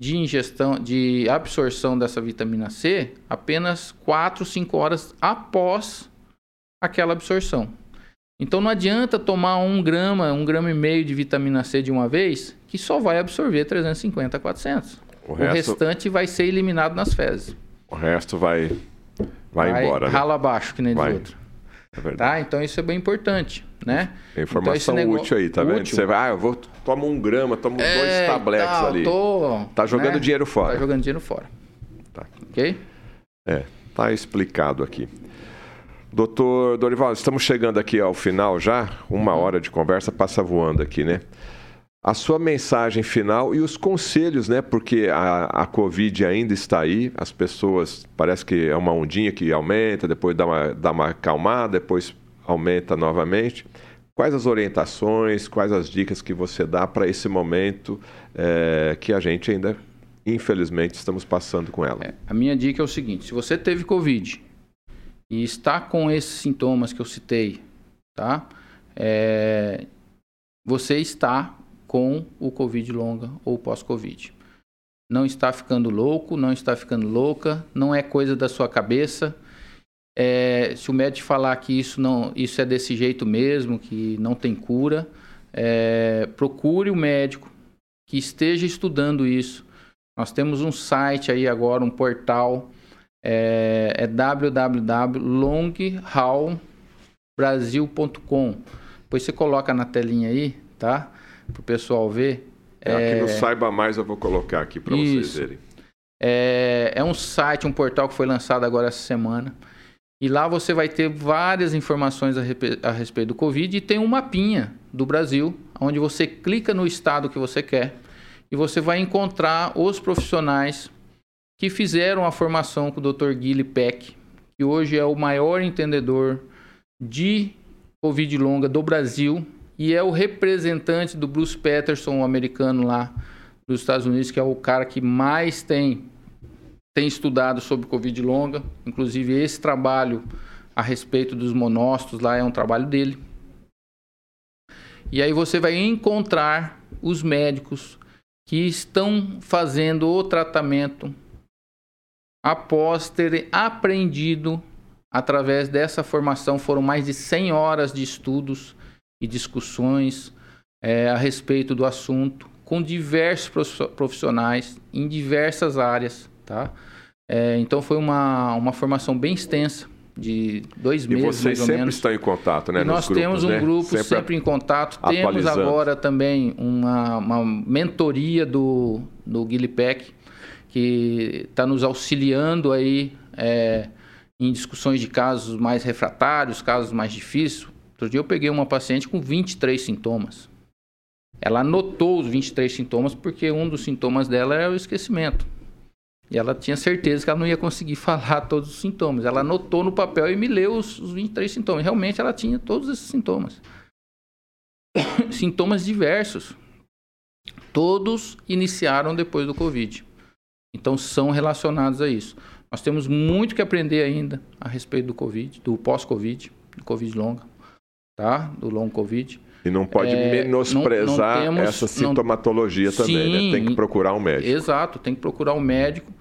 S3: de ingestão, de absorção dessa vitamina C apenas 4, 5 horas após aquela absorção. Então não adianta tomar um grama, um grama e meio de vitamina C de uma vez, que só vai absorver 350 a 400. O, o resto... restante vai ser eliminado nas fezes.
S2: O resto vai, vai, vai embora.
S3: Né? Rala abaixo, que nem diz outro. É tá? Então isso é bem importante, né?
S2: É informação então, negócio... útil aí, tá vendo? Você vai, ah, eu vou tomar um grama, tomo é, dois tabletes tá, ali. Tô, tá jogando né? dinheiro fora.
S3: Tá jogando dinheiro fora.
S2: Tá.
S3: Ok?
S2: É, tá explicado aqui. Doutor Dorival, estamos chegando aqui ao final já. Uma uhum. hora de conversa passa voando aqui, né? A sua mensagem final e os conselhos, né? Porque a, a Covid ainda está aí, as pessoas, parece que é uma ondinha que aumenta, depois dá uma, dá uma acalmada, depois aumenta novamente. Quais as orientações, quais as dicas que você dá para esse momento é, que a gente ainda, infelizmente, estamos passando com ela? É,
S3: a minha dica é o seguinte: se você teve Covid e está com esses sintomas que eu citei, tá? É, você está com o Covid longa ou pós-Covid. Não está ficando louco, não está ficando louca, não é coisa da sua cabeça. É, se o médico falar que isso não, isso é desse jeito mesmo, que não tem cura, é, procure o médico que esteja estudando isso. Nós temos um site aí agora, um portal é, é www.longhallbrasil.com. Depois você coloca na telinha aí, tá? Para o pessoal ver.
S2: É, é... No Saiba Mais eu vou colocar aqui para vocês verem.
S3: É, é um site, um portal que foi lançado agora essa semana. E lá você vai ter várias informações a, a respeito do Covid e tem um mapinha do Brasil, onde você clica no estado que você quer e você vai encontrar os profissionais que fizeram a formação com o Dr. Guilherme Peck, que hoje é o maior entendedor de Covid longa do Brasil e é o representante do Bruce Peterson, o americano lá dos Estados Unidos, que é o cara que mais tem tem estudado sobre Covid longa. Inclusive esse trabalho a respeito dos monócitos lá é um trabalho dele. E aí você vai encontrar os médicos que estão fazendo o tratamento após terem aprendido através dessa formação. Foram mais de 100 horas de estudos e discussões é, a respeito do assunto com diversos profissionais em diversas áreas, tá? É, então foi uma, uma formação bem extensa de dois meses. E
S2: vocês sempre
S3: menos.
S2: estão em contato, né?
S3: E nós
S2: grupos,
S3: temos um
S2: né?
S3: grupo sempre, sempre em contato. Temos agora também uma, uma mentoria do, do Guilherme Peck, que está nos auxiliando aí é, em discussões de casos mais refratários, casos mais difíceis. Outro dia eu peguei uma paciente com 23 sintomas. Ela anotou os 23 sintomas porque um dos sintomas dela é o esquecimento. E ela tinha certeza que ela não ia conseguir falar todos os sintomas. Ela anotou no papel e me leu os, os 23 sintomas. Realmente ela tinha todos esses sintomas. sintomas diversos. Todos iniciaram depois do Covid. Então são relacionados a isso. Nós temos muito que aprender ainda a respeito do Covid, do pós-Covid, do Covid longa, tá? Do long Covid.
S2: E não pode é, menosprezar não, não temos, essa sintomatologia não, também, sim, né? Tem que procurar um médico.
S3: Exato, tem que procurar um médico.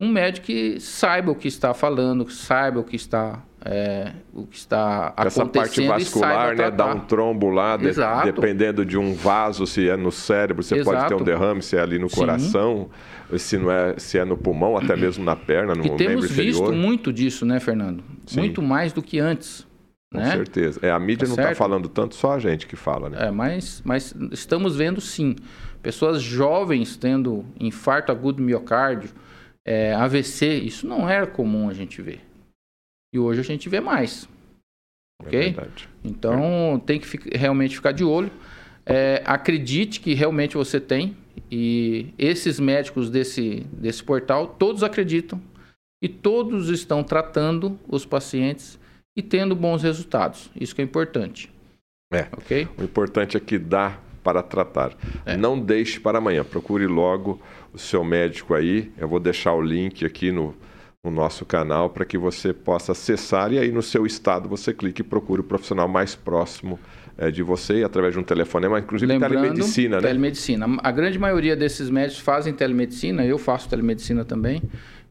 S3: Um médico que saiba o que está falando, saiba o que está é, o que está acontecendo.
S2: Essa parte vascular, né? Dá um trombo lá, de, dependendo de um vaso, se é no cérebro, você Exato. pode ter um derrame, se é ali no Sim. coração, se não é, se é no pulmão, até mesmo na perna, no e
S3: temos visto muito disso, né, Fernando? Sim. Muito mais do que antes.
S2: Com
S3: né?
S2: certeza. É, a mídia tá não está falando tanto, só a gente que fala, né?
S3: É, mas, mas estamos vendo sim. Pessoas jovens tendo infarto agudo do miocárdio, é, AVC, isso não era comum a gente ver. E hoje a gente vê mais. É ok? Verdade. Então é. tem que realmente ficar de olho. É, acredite que realmente você tem. E esses médicos desse, desse portal, todos acreditam. E todos estão tratando os pacientes e tendo bons resultados. Isso que é importante.
S2: É. O importante é que dá para tratar. É. Não deixe para amanhã. Procure logo o seu médico aí. Eu vou deixar o link aqui no, no nosso canal para que você possa acessar e aí no seu estado você clique e procure o profissional mais próximo é, de você através de um telefonema, inclusive
S3: Lembrando,
S2: telemedicina,
S3: né? Telemedicina. A grande maioria desses médicos fazem telemedicina, eu faço telemedicina também.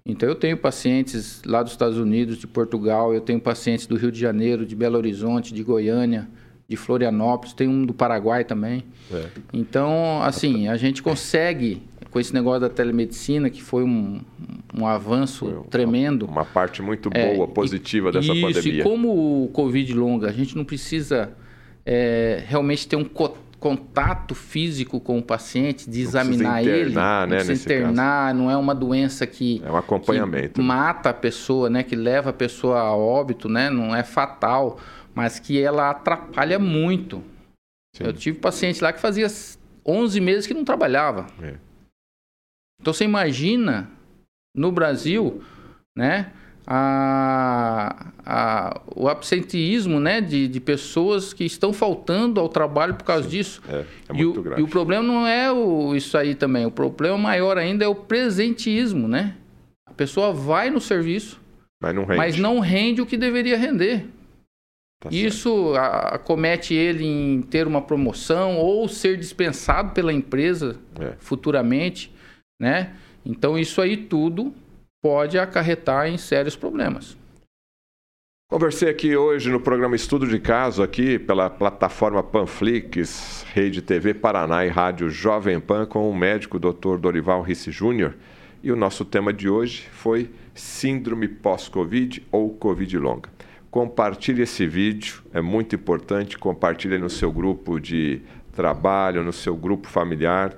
S3: Então eu tenho pacientes lá dos Estados Unidos, de Portugal, eu tenho pacientes do Rio de Janeiro, de Belo Horizonte, de Goiânia, de Florianópolis, tem um do Paraguai também. É. Então, assim, a gente consegue, com esse negócio da telemedicina, que foi um, um avanço foi tremendo.
S2: Uma parte muito é, boa, é, positiva dessa
S3: isso,
S2: pandemia.
S3: E como o Covid longa, a gente não precisa é, realmente ter um contato físico com o paciente, de examinar
S2: internar,
S3: ele,
S2: não né,
S3: precisa internar, caso. não é uma doença que,
S2: é um acompanhamento.
S3: mata a pessoa, né, que leva a pessoa a óbito, né, não é fatal mas que ela atrapalha muito. Sim. Eu tive paciente lá que fazia 11 meses que não trabalhava. É. Então você imagina no Brasil, né, a, a, o absenteísmo né, de, de pessoas que estão faltando ao trabalho por causa Sim. disso.
S2: É, é muito
S3: e,
S2: o, grave.
S3: e o problema não é o, isso aí também. O problema maior ainda é o presenteísmo, né? A pessoa vai no serviço,
S2: mas não rende,
S3: mas não rende o que deveria render. Tá Isso acomete ele em ter uma promoção ou ser dispensado pela empresa é. futuramente, né? Então isso aí tudo pode acarretar em sérios problemas.
S2: Conversei aqui hoje no programa Estudo de Caso, aqui pela plataforma Panflix, Rede TV Paraná e Rádio Jovem Pan, com o médico Dr. Dorival Risse Júnior. E o nosso tema de hoje foi Síndrome pós-Covid ou Covid longa. Compartilhe esse vídeo, é muito importante. Compartilhe no seu grupo de trabalho, no seu grupo familiar.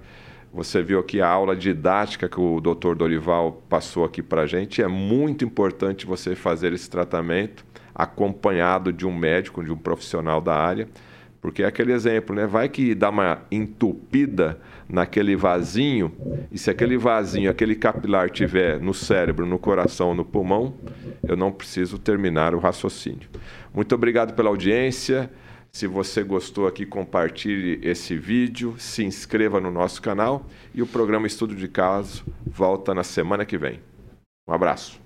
S2: Você viu aqui a aula didática que o Dr. Dorival passou aqui para a gente. É muito importante você fazer esse tratamento acompanhado de um médico, de um profissional da área, porque é aquele exemplo, né? Vai que dá uma entupida naquele vasinho, e se aquele vasinho, aquele capilar tiver no cérebro, no coração, no pulmão, eu não preciso terminar o raciocínio. Muito obrigado pela audiência. Se você gostou aqui, compartilhe esse vídeo, se inscreva no nosso canal e o programa Estudo de Caso volta na semana que vem. Um abraço.